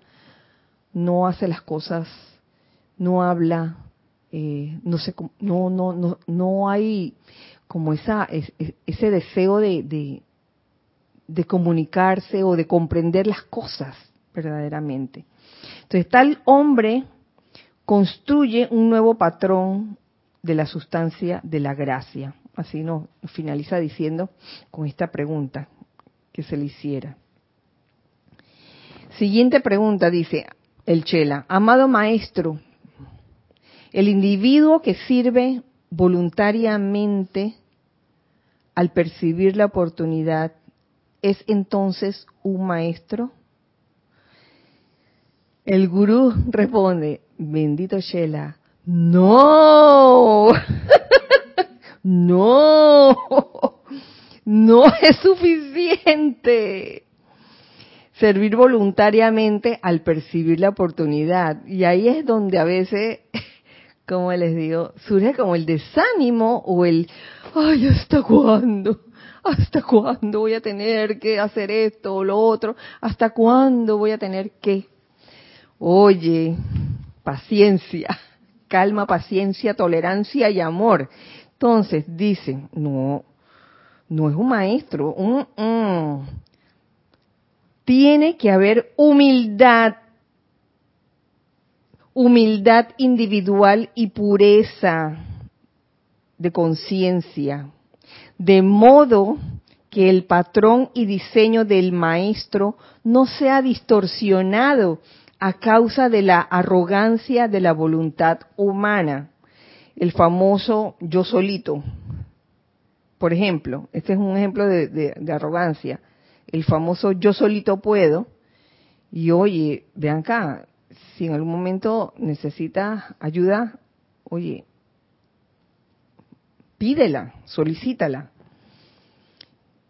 no hace las cosas, no habla, eh, no, no, hay como esa, ese deseo de, de, comunicarse o de comprender las cosas verdaderamente. Entonces, tal hombre construye un nuevo patrón de la sustancia de la gracia. Así nos finaliza diciendo con esta pregunta que se le hiciera. Siguiente pregunta dice el Chela, amado maestro, el individuo que sirve voluntariamente al percibir la oportunidad, ¿es entonces un maestro? El gurú responde, bendito Shela, no, no, no es suficiente. servir voluntariamente al percibir la oportunidad. Y ahí es donde a veces, como les digo, surge como el desánimo o el, ay, ¿hasta cuándo? ¿Hasta cuándo voy a tener que hacer esto o lo otro? ¿Hasta cuándo voy a tener que? Oye, paciencia, calma, paciencia, tolerancia y amor. Entonces, dicen, no, no es un maestro, tiene que haber humildad, humildad individual y pureza de conciencia, de modo que el patrón y diseño del maestro no sea distorsionado a causa de la arrogancia de la voluntad humana, el famoso yo solito. Por ejemplo, este es un ejemplo de, arrogancia el famoso yo solito puedo, y oye, vean acá, si en algún momento necesitas ayuda, oye, pídela, solicítala.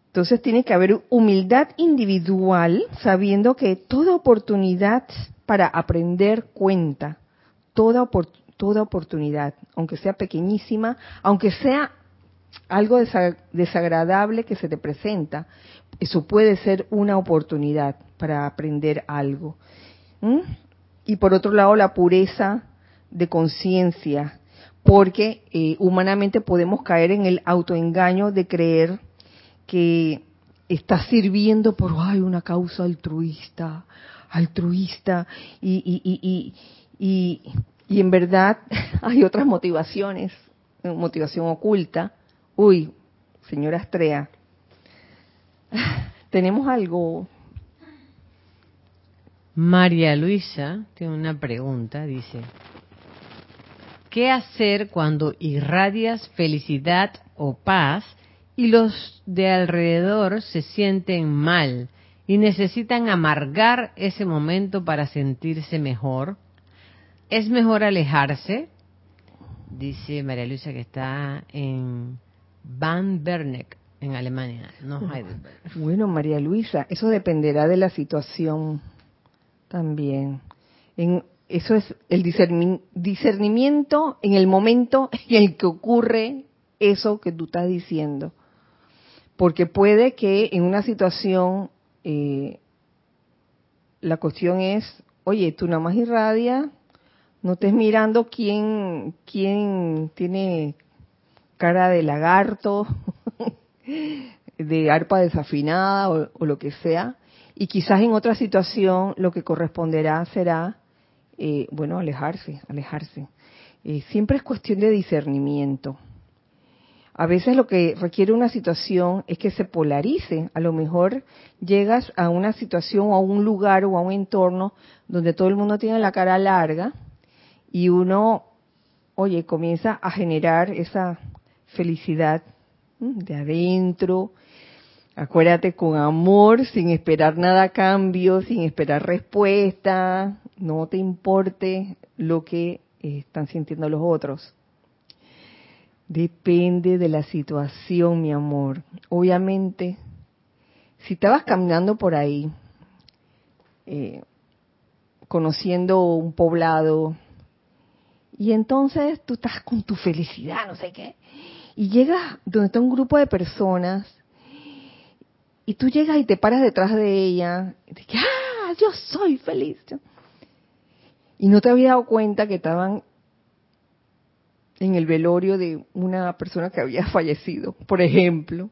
Entonces tiene que haber humildad individual, sabiendo que toda oportunidad para aprender cuenta, toda, toda oportunidad, aunque sea pequeñísima, aunque sea algo desagradable que se te presenta, eso puede ser una oportunidad para aprender algo. Y por otro lado, la pureza de conciencia, porque eh, humanamente podemos caer en el autoengaño de creer que está sirviendo por ay, una causa altruista, altruista, y, y, y, y en verdad hay otras motivaciones, motivación oculta. Uy, señora Astrea, tenemos algo. María Luisa tiene una pregunta, dice, ¿qué hacer cuando irradias felicidad o paz y los de alrededor se sienten mal y necesitan amargar ese momento para sentirse mejor? ¿Es mejor alejarse? Dice María Luisa que está en Van Berneck en Alemania, no Heidelberg. Bueno, María Luisa, eso dependerá de la situación también. En, eso es el discernimiento en el momento en el que ocurre eso que tú estás diciendo. Porque puede que en una situación eh, la cuestión es, oye, tú nada más irradia, no estés mirando quién, quién tiene cara de lagarto de arpa desafinada o, lo que sea, y quizás en otra situación lo que corresponderá será, eh, bueno, alejarse, alejarse. Eh, siempre es cuestión de discernimiento. A veces lo que requiere una situación es que se polarice. A lo mejor llegas a una situación o a un lugar o a un entorno donde todo el mundo tiene la cara larga y uno, oye, comienza a generar esa felicidad de adentro. Acuérdate con amor, sin esperar nada a cambio, sin esperar respuesta. No te importe lo que están sintiendo los otros. Depende de la situación, mi amor. Obviamente, si estabas caminando por ahí, eh, conociendo un poblado, y entonces tú estás con tu felicidad, no sé qué, y llegas donde está un grupo de personas y tú llegas y te paras detrás de ella y dices, ah, yo soy feliz. Y no te había dado cuenta que estaban en el velorio de una persona que había fallecido, por ejemplo.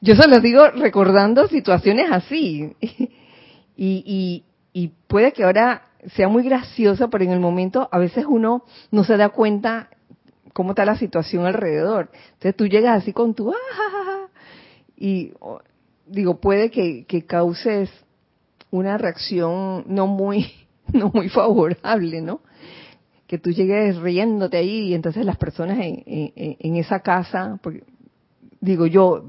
Yo se los digo recordando situaciones así. y, y puede que ahora sea muy graciosa, pero en el momento a veces uno no se da cuenta cómo está la situación alrededor. Entonces tú llegas así con tu ah, y digo, puede que, causes una reacción no muy, no muy favorable, ¿no? Que tú llegues riéndote ahí y entonces las personas en, en, esa casa, porque, digo, yo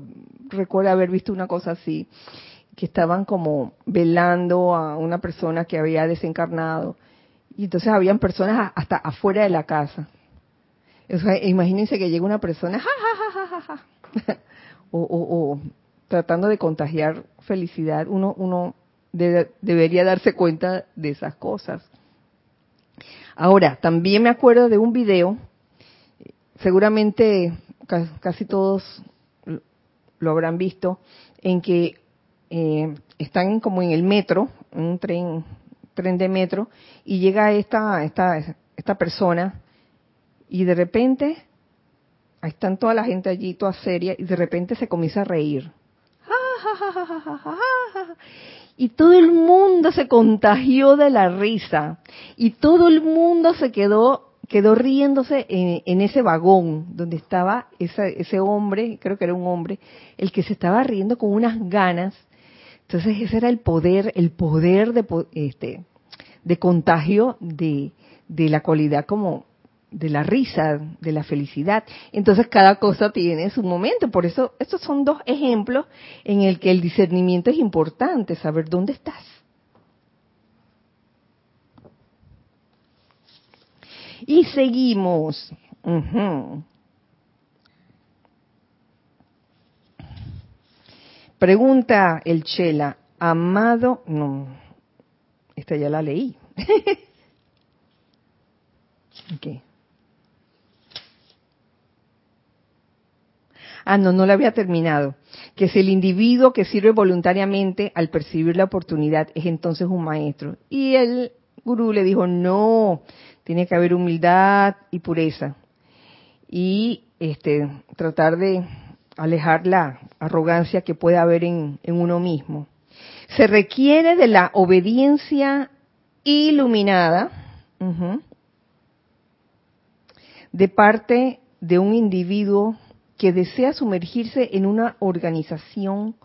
recuerdo haber visto una cosa así, que estaban como velando a una persona que había desencarnado y entonces habían personas hasta afuera de la casa imagínense que llega una persona o, tratando de contagiar felicidad. Uno, uno debería darse cuenta de esas cosas. Ahora, también me acuerdo de un video, seguramente casi todos lo habrán visto, en que eh, están como en el metro, en un tren, tren de metro, y llega esta, esta, esta persona y de repente, ahí están toda la gente allí, toda seria, y de repente se comienza a reír. Y todo el mundo se contagió de la risa. Y todo el mundo se quedó quedó riéndose en, ese vagón donde estaba ese hombre, creo que era un hombre, el que se estaba riendo con unas ganas. Entonces ese era el poder, el poder de, este, de contagio de, de la cualidad como de la risa, de la felicidad. Entonces cada cosa tiene su momento. Por eso estos son dos ejemplos en el que el discernimiento es importante, saber dónde estás. Y seguimos. Pregunta el Chela, amado, no, esta ya la leí. okay. Ah, no, no la había terminado. Que si el individuo que sirve voluntariamente al percibir la oportunidad es entonces un maestro. Y el gurú le dijo, no, tiene que haber humildad y pureza. Y este, tratar de alejar la arrogancia que puede haber en, uno mismo. Se requiere de la obediencia iluminada de parte de un individuo que desea sumergirse en una organización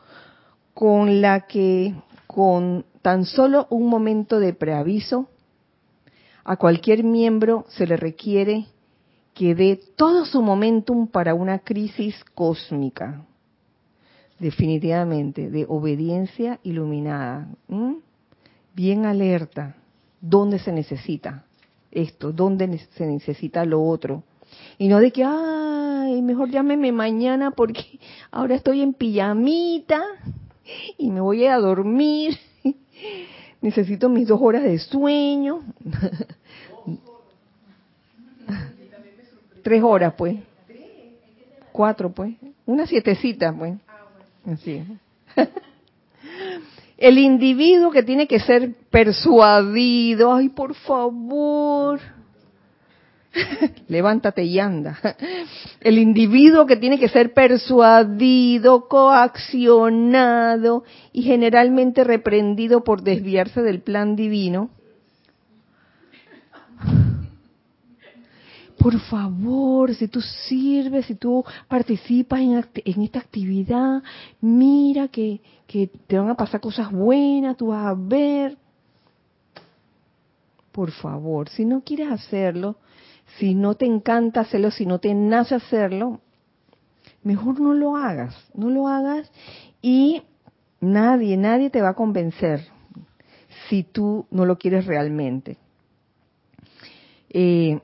con la que con tan solo un momento de preaviso a cualquier miembro se le requiere que dé todo su momentum para una crisis cósmica, definitivamente, de obediencia iluminada, bien alerta, dónde se necesita esto, dónde se necesita lo otro, y no de que, ay, mejor llámeme mañana porque ahora estoy en pijamita y me voy a dormir. Necesito mis dos horas de sueño. Tres horas, pues. Cuatro, pues. Una sietecita, pues. Así. El individuo que tiene que ser persuadido, ay, por favor, Levántate y anda. El individuo que tiene que ser persuadido, coaccionado y generalmente reprendido por desviarse del plan divino. Por favor, si tú sirves, si tú participas en, esta actividad, mira que, te van a pasar cosas buenas, tú vas a ver. Por favor, si no quieres hacerlo, si no te encanta hacerlo, si no te nace hacerlo, mejor no lo hagas, no lo hagas y nadie, nadie te va a convencer si tú no lo quieres realmente. Eh,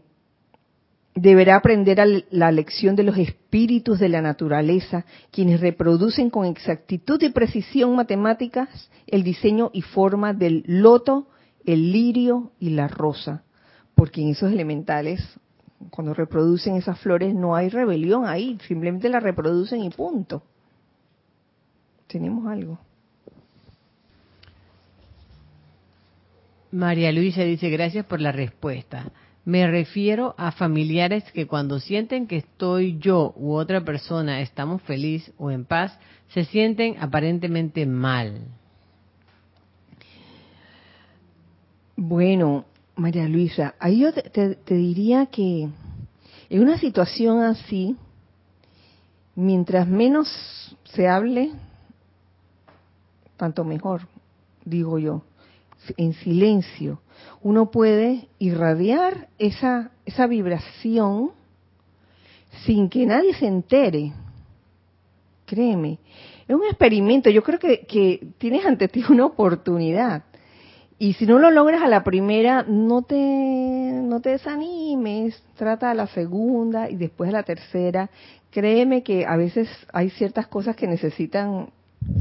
deberá aprender la lección de los espíritus de la naturaleza, quienes reproducen con exactitud y precisión matemáticas el diseño y forma del loto, el lirio y la rosa porque en esos elementales, cuando reproducen esas flores, no hay rebelión ahí, simplemente la reproducen y punto. Tenemos algo. María Luisa dice, gracias por la respuesta. Me refiero a familiares que cuando sienten que estoy yo u otra persona estamos feliz o en paz, se sienten aparentemente mal. Bueno, María Luisa, ahí yo te, diría que en una situación así, mientras menos se hable, tanto mejor, digo yo, en silencio, uno puede irradiar esa, esa vibración sin que nadie se entere. Créeme, es un experimento, yo creo que, tienes ante ti una oportunidad y si no lo logras a la primera, no te, no te desanimes, trata a la segunda y después a la tercera. Créeme que a veces hay ciertas cosas que necesitan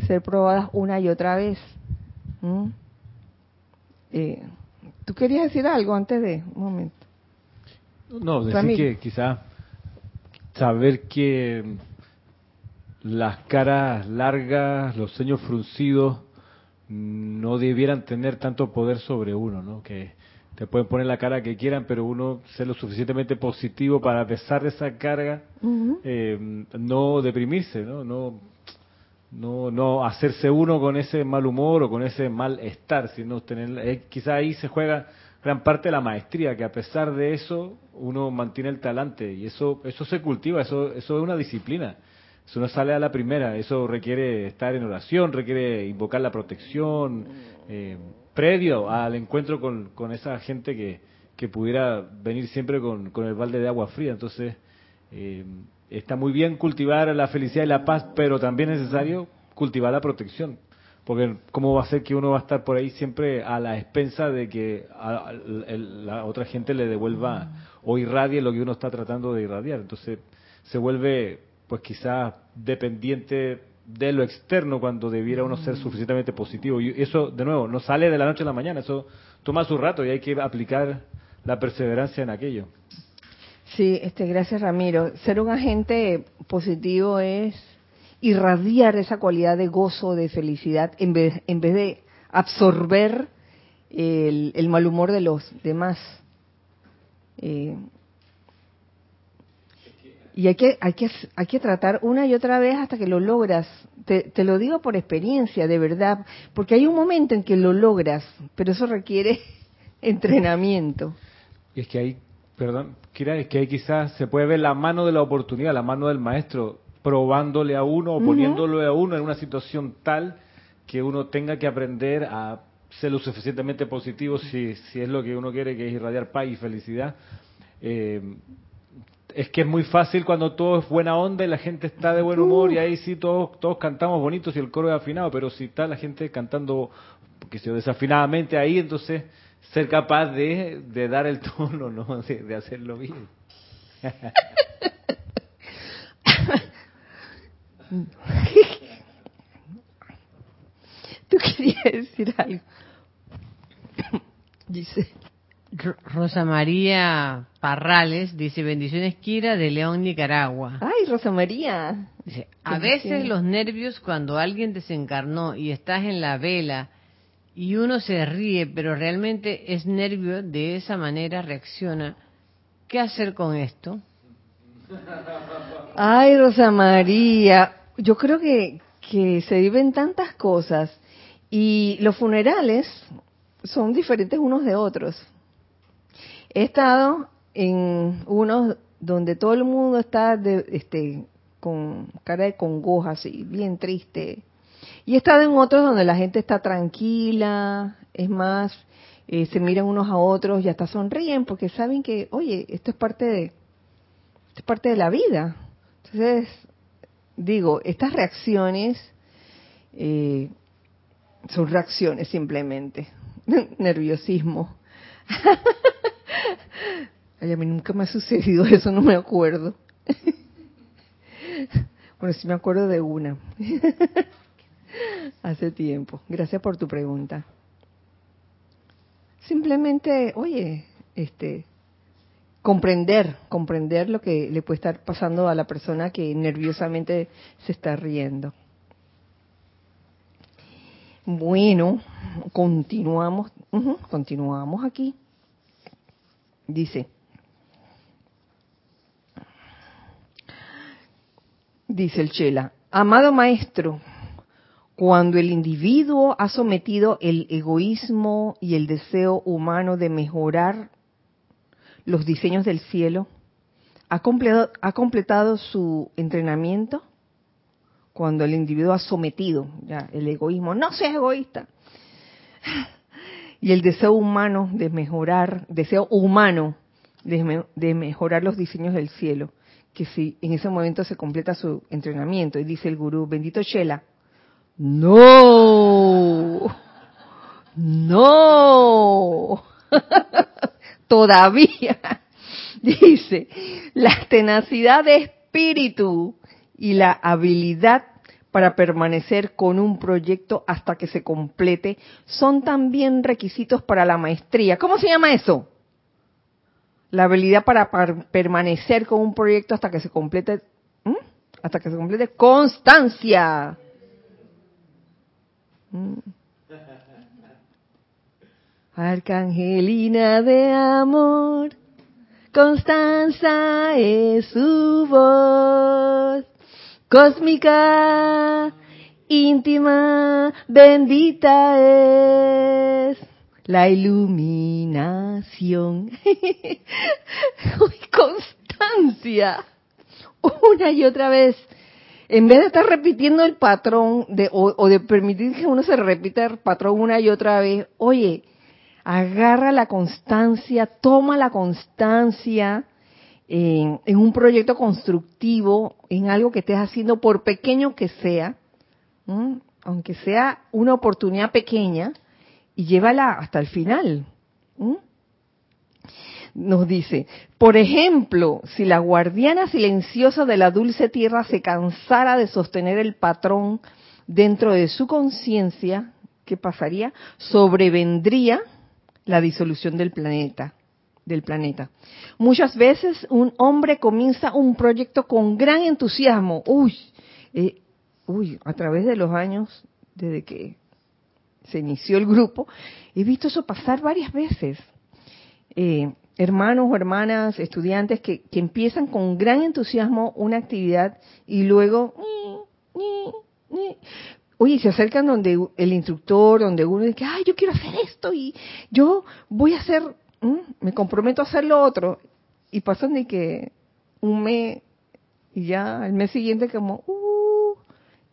ser probadas una y otra vez. ¿Mm? Eh, ¿Tú querías decir algo antes de un momento? No, decir que quizás saber que las caras largas, los ceños fruncidos, no debieran tener tanto poder sobre uno, ¿no? Que te pueden poner la cara que quieran, pero uno ser lo suficientemente positivo para, a pesar de esa carga, eh, no deprimirse, ¿no? No, no, no hacerse uno con ese mal humor o con ese malestar, sino tener, eh, quizá ahí se juega gran parte de la maestría, que a pesar de eso uno mantiene el talante y eso, eso se cultiva, eso, eso es una disciplina. Eso no sale a la primera, eso requiere estar en oración, requiere invocar la protección, eh, previo al encuentro con, con esa gente que, que pudiera venir siempre con, con el balde de agua fría. Entonces, eh, está muy bien cultivar la felicidad y la paz, pero también es necesario cultivar la protección. Porque cómo va a ser que uno va a estar por ahí siempre a la expensa de que a, la otra gente le devuelva o irradie lo que uno está tratando de irradiar. Entonces se vuelve pues quizás dependiente de lo externo cuando debiera uno ser suficientemente positivo. Y eso, de nuevo, no sale de la noche a la mañana, eso toma su rato y hay que aplicar la perseverancia en aquello. Sí, este, gracias Ramiro. Ser un agente positivo es irradiar esa cualidad de gozo, de felicidad, en vez, en vez de absorber el, el mal humor de los demás. Eh, y hay que, hay, que, hay que tratar una y otra vez hasta que lo logras. Te, te, lo digo por experiencia, de verdad, porque hay un momento en que lo logras, pero eso requiere entrenamiento. Y es que hay, perdón, es que ahí quizás se puede ver la mano de la oportunidad, la mano del maestro, probándole a uno o poniéndole a uno en una situación tal que uno tenga que aprender a ser lo suficientemente positivo si, si es lo que uno quiere, que es irradiar paz y felicidad. Eh, es que es muy fácil cuando todo es buena onda y la gente está de buen humor y ahí sí todos todos cantamos bonitos y el coro es afinado, pero si está la gente cantando que se desafinadamente ahí, entonces ser capaz de, de dar el tono, ¿no? De, hacerlo bien. Tú querías decir algo. Dice. Rosa María Parrales dice, bendiciones Kira de León, Nicaragua. Ay, Rosa María. Dice, a veces los nervios cuando alguien desencarnó y estás en la vela y uno se ríe, pero realmente es nervio, de esa manera reacciona. ¿Qué hacer con esto? Ay, Rosa María, yo creo que, que se viven tantas cosas y los funerales son diferentes unos de otros. He estado en unos donde todo el mundo está de, este, con cara de congoja, así, bien triste. Y he estado en otros donde la gente está tranquila, es más, eh, se miran unos a otros y hasta sonríen porque saben que, oye, esto es parte de, esto es parte de la vida. Entonces, digo, estas reacciones eh, son reacciones simplemente, nerviosismo. Ay, a mí nunca me ha sucedido eso, no me acuerdo. bueno, sí me acuerdo de una. Hace tiempo. Gracias por tu pregunta. Simplemente, oye, este, comprender, comprender lo que le puede estar pasando a la persona que nerviosamente se está riendo. Bueno, continuamos, continuamos aquí. Dice, dice el Chela, amado maestro, cuando el individuo ha sometido el egoísmo y el deseo humano de mejorar los diseños del cielo, ha completado, ha completado su entrenamiento cuando el individuo ha sometido ya el egoísmo, no seas egoísta, y el deseo humano de mejorar, deseo humano de, mejorar los diseños del cielo, que si en ese momento se completa su entrenamiento, y dice el gurú, bendito Shela, no, no, todavía, dice, la tenacidad de espíritu y la habilidad para permanecer con un proyecto hasta que se complete son también requisitos para la maestría. ¿Cómo se llama eso? La habilidad para permanecer con un proyecto hasta que se complete, hasta que se complete constancia. Mm. Arcangelina de amor, Constanza es su voz cósmica, íntima, bendita es la iluminación. Constancia. Una y otra vez. En vez de estar repitiendo el patrón de, o, de permitir que uno se repita el patrón una y otra vez, oye, agarra la constancia, toma la constancia en, un proyecto constructivo, en algo que estés haciendo, por pequeño que sea, aunque sea una oportunidad pequeña, y llévala hasta el final. Nos dice, por ejemplo, si la guardiana silenciosa de la dulce tierra se cansara de sostener el patrón dentro de su conciencia, ¿qué pasaría? Sobrevendría la disolución del planeta del planeta. Muchas veces un hombre comienza un proyecto con gran entusiasmo. Uy, eh, uy, a través de los años, desde que se inició el grupo, he visto eso pasar varias veces. Eh, hermanos o hermanas, estudiantes que, que, empiezan con gran entusiasmo una actividad y luego, oye, se acercan donde el instructor, donde uno dice, ay, yo quiero hacer esto y yo voy a hacer me comprometo a hacer lo otro, y pasan de que un mes y ya el mes siguiente como, uh,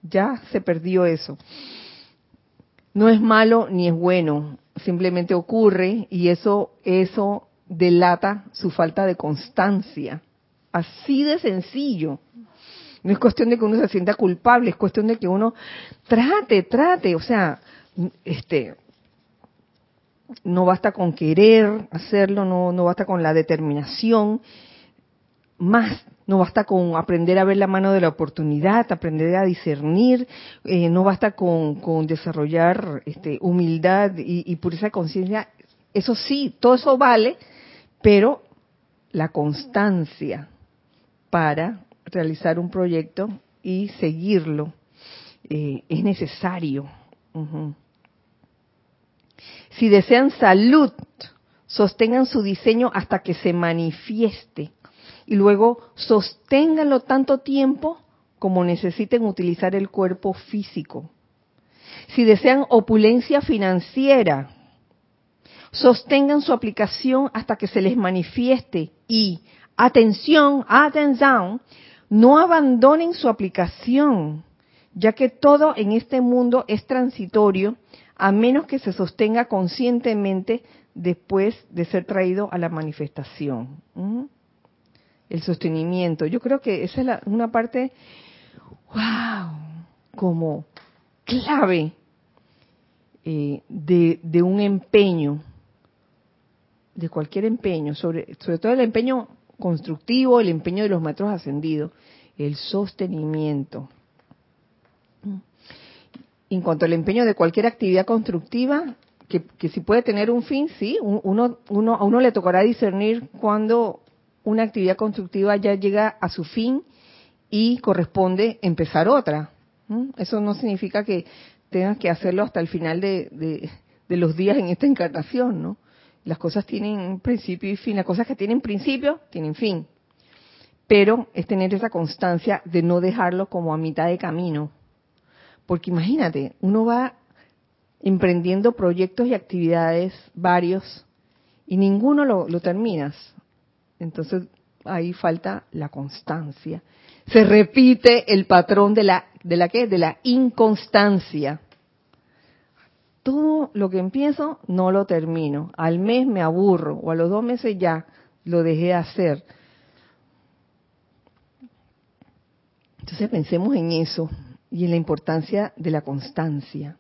ya se perdió eso. No es malo ni es bueno, simplemente ocurre y eso, eso delata su falta de constancia. Así de sencillo. No es cuestión de que uno se sienta culpable, es cuestión de que uno trate, trate, o sea, este, no basta con querer hacerlo, no, no basta con la determinación, más no basta con aprender a ver la mano de la oportunidad, aprender a discernir, eh, no basta con, desarrollar este, humildad y, y pureza de conciencia. Eso sí, todo eso vale, pero la constancia para realizar un proyecto y seguirlo eh, es necesario. Si desean salud, sostengan su diseño hasta que se manifieste y luego sosténganlo tanto tiempo como necesiten utilizar el cuerpo físico. Si desean opulencia financiera, sostengan su aplicación hasta que se les manifieste y, atención, atención, no abandonen su aplicación, ya que todo en este mundo es transitorio a menos que se sostenga conscientemente después de ser traído a la manifestación. El sostenimiento. Yo creo que esa es una parte, wow, como clave eh, de, un empeño, de cualquier empeño, sobre, sobre todo el empeño constructivo, el empeño de los maestros ascendidos, el sostenimiento en cuanto al empeño de cualquier actividad constructiva, que, si puede tener un fin, sí, uno, uno, a uno le tocará discernir cuando una actividad constructiva ya llega a su fin y corresponde empezar otra. Eso no significa que tengas que hacerlo hasta el final de, de, los días en esta encarnación, ¿no? Las cosas tienen principio y fin. Las cosas que tienen principio tienen fin. Pero es tener esa constancia de no dejarlo como a mitad de camino. Porque imagínate, uno va emprendiendo proyectos y actividades varios y ninguno lo, terminas. Entonces ahí falta la constancia. Se repite el patrón de la de la qué? De la inconstancia. Todo lo que empiezo no lo termino. Al mes me aburro o a los dos meses ya lo dejé de hacer. Entonces pensemos en eso y en la importancia de la constancia.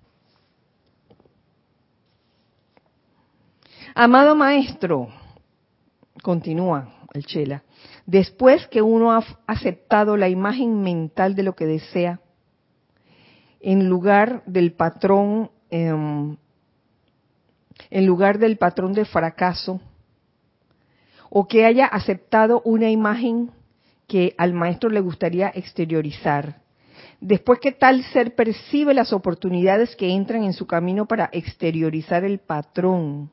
Amado maestro, continúa el Chela, después que uno ha aceptado la imagen mental de lo que desea, en lugar del patrón, em, en lugar del patrón de fracaso, o que haya aceptado una imagen que al maestro le gustaría exteriorizar. Después que tal ser percibe las oportunidades que entran en su camino para exteriorizar el patrón.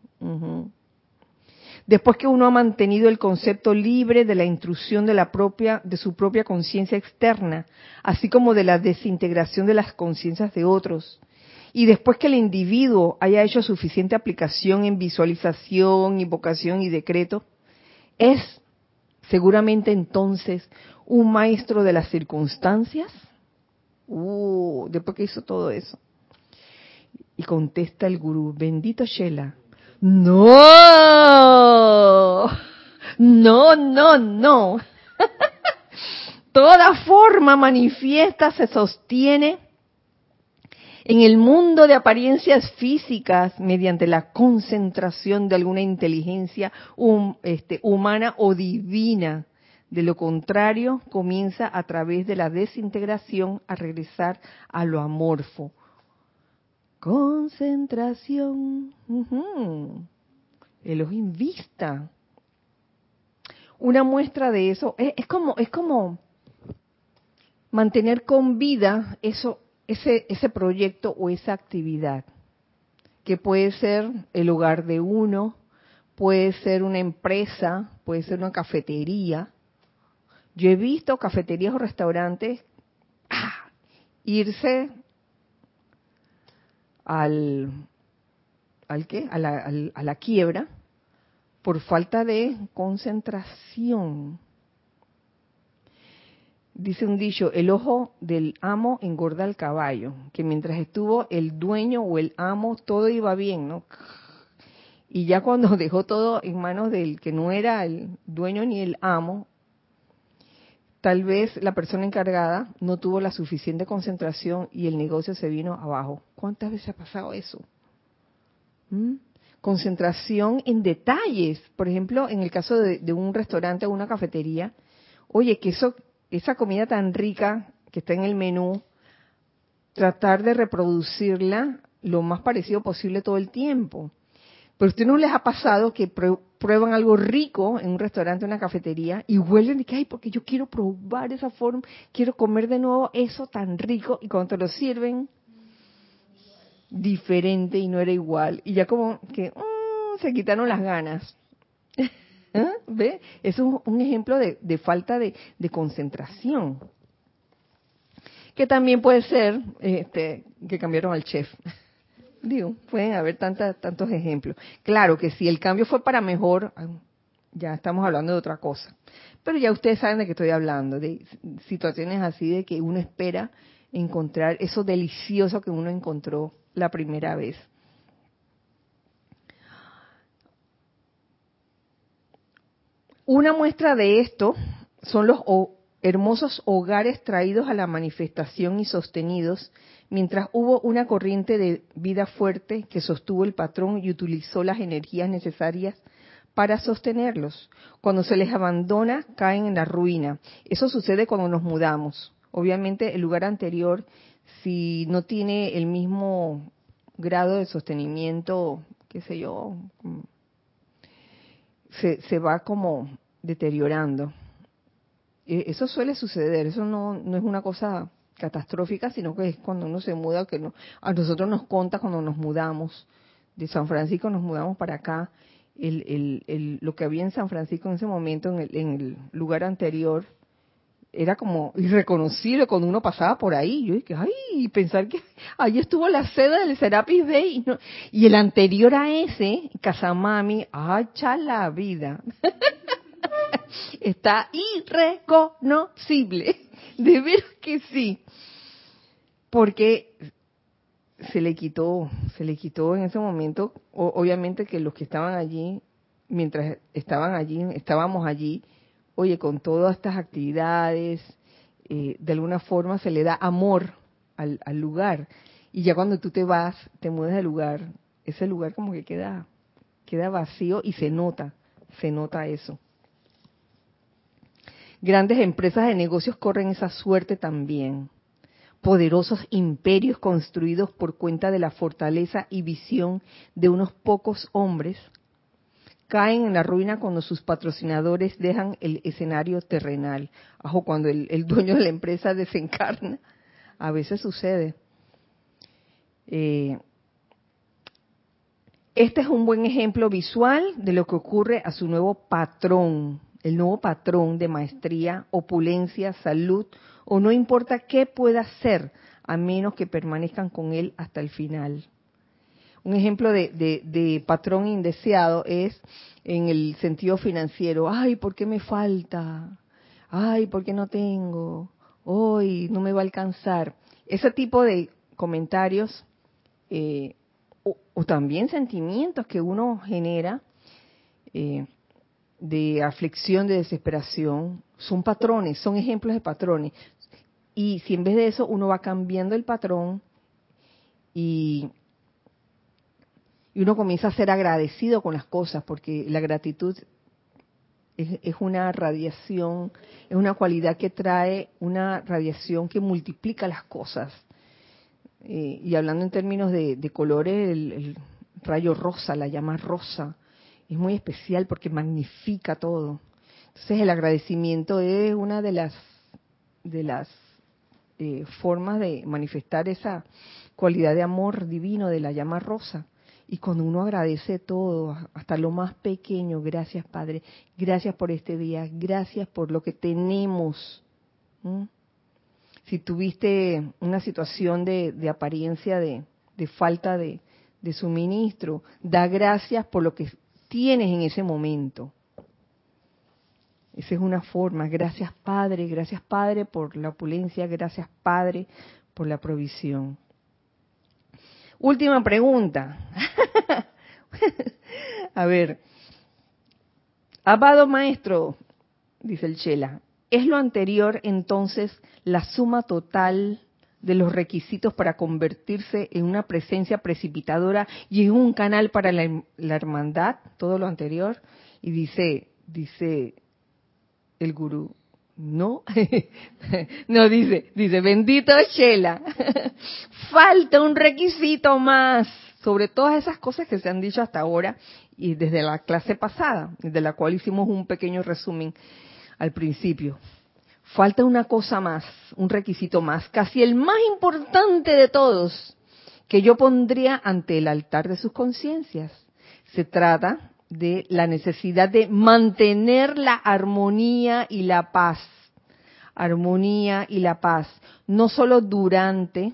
Después que uno ha mantenido el concepto libre de la intrusión de la propia, de su propia conciencia externa, así como de la desintegración de las conciencias de otros. Y después que el individuo haya hecho suficiente aplicación en visualización, invocación y decreto, es seguramente entonces un maestro de las circunstancias. Uh, después que hizo todo eso. Y contesta el gurú, bendito Shela, no, no, no, no. Toda forma manifiesta se sostiene en el mundo de apariencias físicas mediante la concentración de alguna inteligencia este, humana o divina. De lo contrario, comienza a través de la desintegración a regresar a lo amorfo, Concentración. el ojo vista. Una muestra de eso es, como es como mantener con vida eso ese ese proyecto o esa actividad que puede ser el hogar de uno, puede ser una empresa, puede ser una cafetería. Yo he visto cafeterías o restaurantes ¡ah! irse al, al qué? A la, a la quiebra por falta de concentración. Dice un dicho, el ojo del amo engorda al caballo, que mientras estuvo el dueño o el amo todo iba bien, ¿no? Y ya cuando dejó todo en manos del que no era el dueño ni el amo, tal vez la persona encargada no tuvo la suficiente concentración y el negocio se vino abajo. ¿Cuántas veces ha pasado eso? ¿Mm? Concentración en detalles. Por ejemplo, en el caso de, un restaurante o una cafetería, oye, que eso, esa comida tan rica que está en el menú, tratar de reproducirla lo más parecido posible todo el tiempo. Pero a usted no les ha pasado que prueban algo rico en un restaurante, en una cafetería, y vuelven y que, ay, porque yo quiero probar esa forma, quiero comer de nuevo eso tan rico, y cuando te lo sirven, diferente y no era igual. Y ya como que mm, se quitaron las ganas. ¿Eh? ¿Ve? Es un, ejemplo de, falta de, concentración. Que también puede ser este, que cambiaron al chef. Digo, pueden haber tantas, tantos ejemplos. Claro que si el cambio fue para mejor, ya estamos hablando de otra cosa. Pero ya ustedes saben de qué estoy hablando, de situaciones así de que uno espera encontrar eso delicioso que uno encontró la primera vez. Una muestra de esto son los hermosos hogares traídos a la manifestación y sostenidos mientras hubo una corriente de vida fuerte que sostuvo el patrón y utilizó las energías necesarias para sostenerlos. Cuando se les abandona, caen en la ruina. Eso sucede cuando nos mudamos. Obviamente el lugar anterior, si no tiene el mismo grado de sostenimiento, qué sé yo, se, se va como deteriorando. E, eso suele suceder, eso no, no es una cosa catastrófica, sino que es cuando uno se muda, que no, a nosotros nos conta cuando nos mudamos de San Francisco, nos mudamos para acá, el, el, el, lo que había en San Francisco en ese momento, en el, en el lugar anterior, era como irreconocible cuando uno pasaba por ahí. Yo dije, ay, pensar que ahí estuvo la sede del Serapis Bay. Y, el anterior a ese, Casamami, hacha la vida. Está irreconocible. De ver que sí porque se le quitó, se le quitó en ese momento, obviamente que los que estaban allí, mientras estaban allí, estábamos allí, oye, con todas estas actividades, eh, de alguna forma se le da amor al, lugar. Y ya cuando tú te vas, te mueves del lugar, ese lugar como que queda, queda vacío y se nota, se nota eso. Grandes empresas de negocios corren esa suerte también poderosos imperios construidos por cuenta de la fortaleza y visión de unos pocos hombres, caen en la ruina cuando sus patrocinadores dejan el escenario terrenal. Ojo, cuando el, dueño de la empresa desencarna, a veces sucede. Eh, este es un buen ejemplo visual de lo que ocurre a su nuevo patrón, el nuevo patrón de maestría, opulencia, salud, o no importa qué pueda ser, a menos que permanezcan con él hasta el final. Un ejemplo de, patrón indeseado es en el sentido financiero. Ay, ¿por qué me falta? Ay, ¿por qué no tengo? Hoy no me va a alcanzar. Ese tipo de comentarios eh, o, también sentimientos que uno genera eh, de aflicción, de desesperación, son patrones, son ejemplos de patrones. Y si en vez de eso uno va cambiando el patrón y, y uno comienza a ser agradecido con las cosas, porque la gratitud es, una radiación, es una cualidad que trae una radiación que multiplica las cosas. Eh, y hablando en términos de, colores, el, rayo rosa, la llama rosa, es muy especial porque magnifica todo. Entonces el agradecimiento es una de las de las eh, formas de manifestar esa cualidad de amor divino de la llama rosa. Y cuando uno agradece todo, hasta lo más pequeño, gracias Padre, gracias por este día, gracias por lo que tenemos si tuviste una situación de, apariencia de, falta de, suministro, da gracias por lo que tienes en ese momento. Esa es una forma. Gracias Padre, gracias Padre por la opulencia, gracias Padre por la provisión. Última pregunta. A ver, Amado Maestro, dice el Chela, ¿Es lo anterior entonces la suma total de los requisitos para convertirse en una presencia precipitadora y en un canal para la, hermandad? Todo lo anterior. Y dice, dice el gurú, no, no dice, dice, bendito Shela, falta un requisito más sobre todas esas cosas que se han dicho hasta ahora y desde la clase pasada, de la cual hicimos un pequeño resumen al principio. Falta una cosa más, un requisito más, casi el más importante de todos, que yo pondría ante el altar de sus conciencias. Se trata de la necesidad de mantener la armonía y la paz. Armonía y la paz, no solo durante,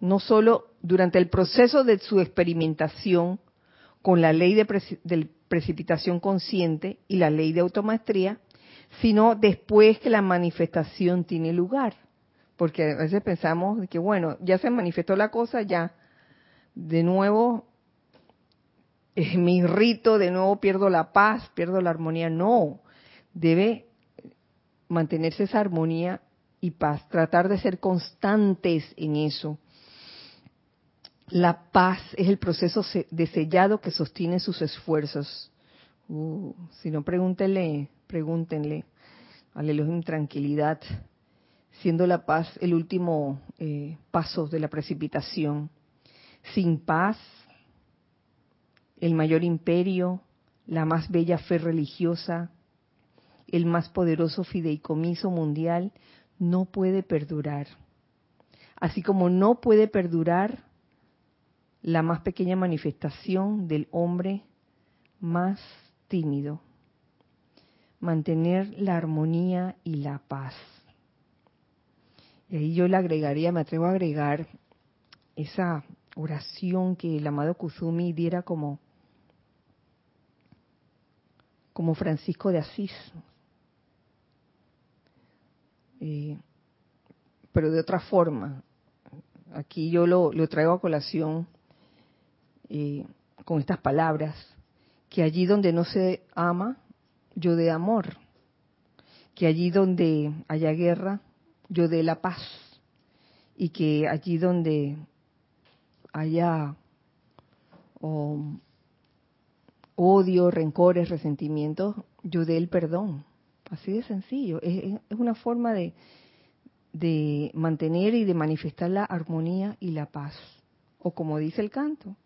no solo durante el proceso de su experimentación con la ley de, precipitación consciente y la ley de automaestría, sino después que la manifestación tiene lugar. Porque a veces pensamos que, bueno, ya se manifestó la cosa, ya de nuevo es me irrito, de nuevo pierdo la paz, pierdo la armonía. No, debe mantenerse esa armonía y paz, tratar de ser constantes en eso. La paz es el proceso de sellado que sostiene sus esfuerzos. Uh, si no, pregúntenle pregúntenle al Elohim tranquilidad, siendo la paz el último eh, paso de la precipitación. Sin paz, el mayor imperio, la más bella fe religiosa, el más poderoso fideicomiso mundial, no puede perdurar. Así como no puede perdurar la más pequeña manifestación del hombre más tímido mantener la armonía y la paz. Y ahí yo le agregaría, me atrevo a agregar esa oración que el amado Kuzumi diera como, como Francisco de Asís. Eh, pero de otra forma. Aquí yo lo, traigo a colación con estas palabras, que allí donde no se ama, yo de amor, que allí donde haya guerra, yo de la paz, y que allí donde haya odio, rencores, resentimientos, yo dé el perdón. Así de sencillo. Es, una forma de, de mantener y de manifestar la armonía y la paz. O como dice el canto,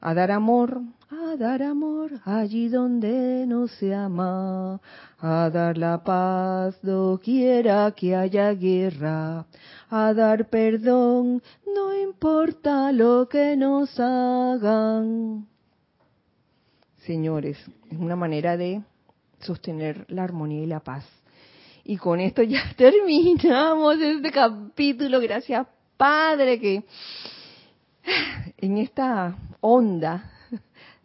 a dar amor, a dar amor allí donde no se ama, a dar la paz quiera que haya guerra, a dar perdón, no importa lo que nos hagan. Señores, es una manera de sostener la armonía y la paz. Y con esto ya terminamos este capítulo. Gracias, Padre, que en esta onda,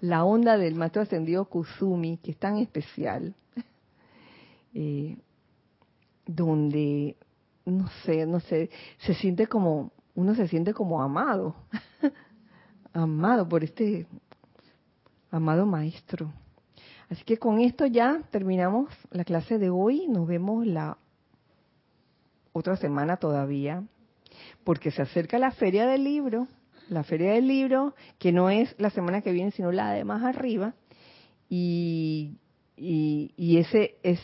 la onda del maestro ascendido Kusumi, que es tan especial, eh, donde, no sé, no sé, se siente como, uno se siente como amado, amado por este amado maestro. Así que con esto ya terminamos la clase de hoy. Nos vemos la otra semana todavía, porque se acerca la feria del libro, la feria del libro, que no es la semana que viene, sino la de más arriba. Y, y, ese es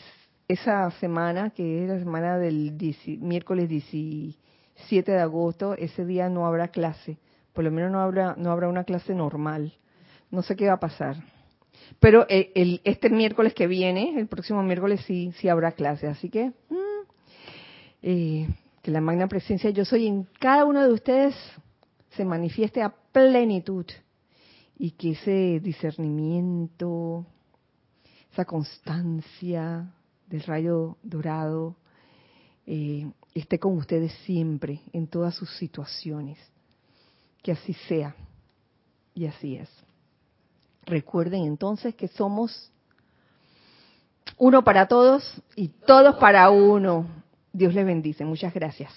esa semana, que es la semana del miércoles 17 de agosto, ese día no habrá clase. Por lo menos no habrá, no habrá una clase normal. No sé qué va a pasar pero eh, el, este miércoles que viene, el próximo miércoles sí, sí habrá clase. Así que mm, eh, que la magna presencia yo soy en cada uno de ustedes se manifieste a plenitud y que ese discernimiento, esa constancia del rayo dorado eh, esté con ustedes siempre en todas sus situaciones. Que así sea. Y así es. Recuerden entonces que somos uno para todos y todos para uno. Dios les bendice. Muchas gracias.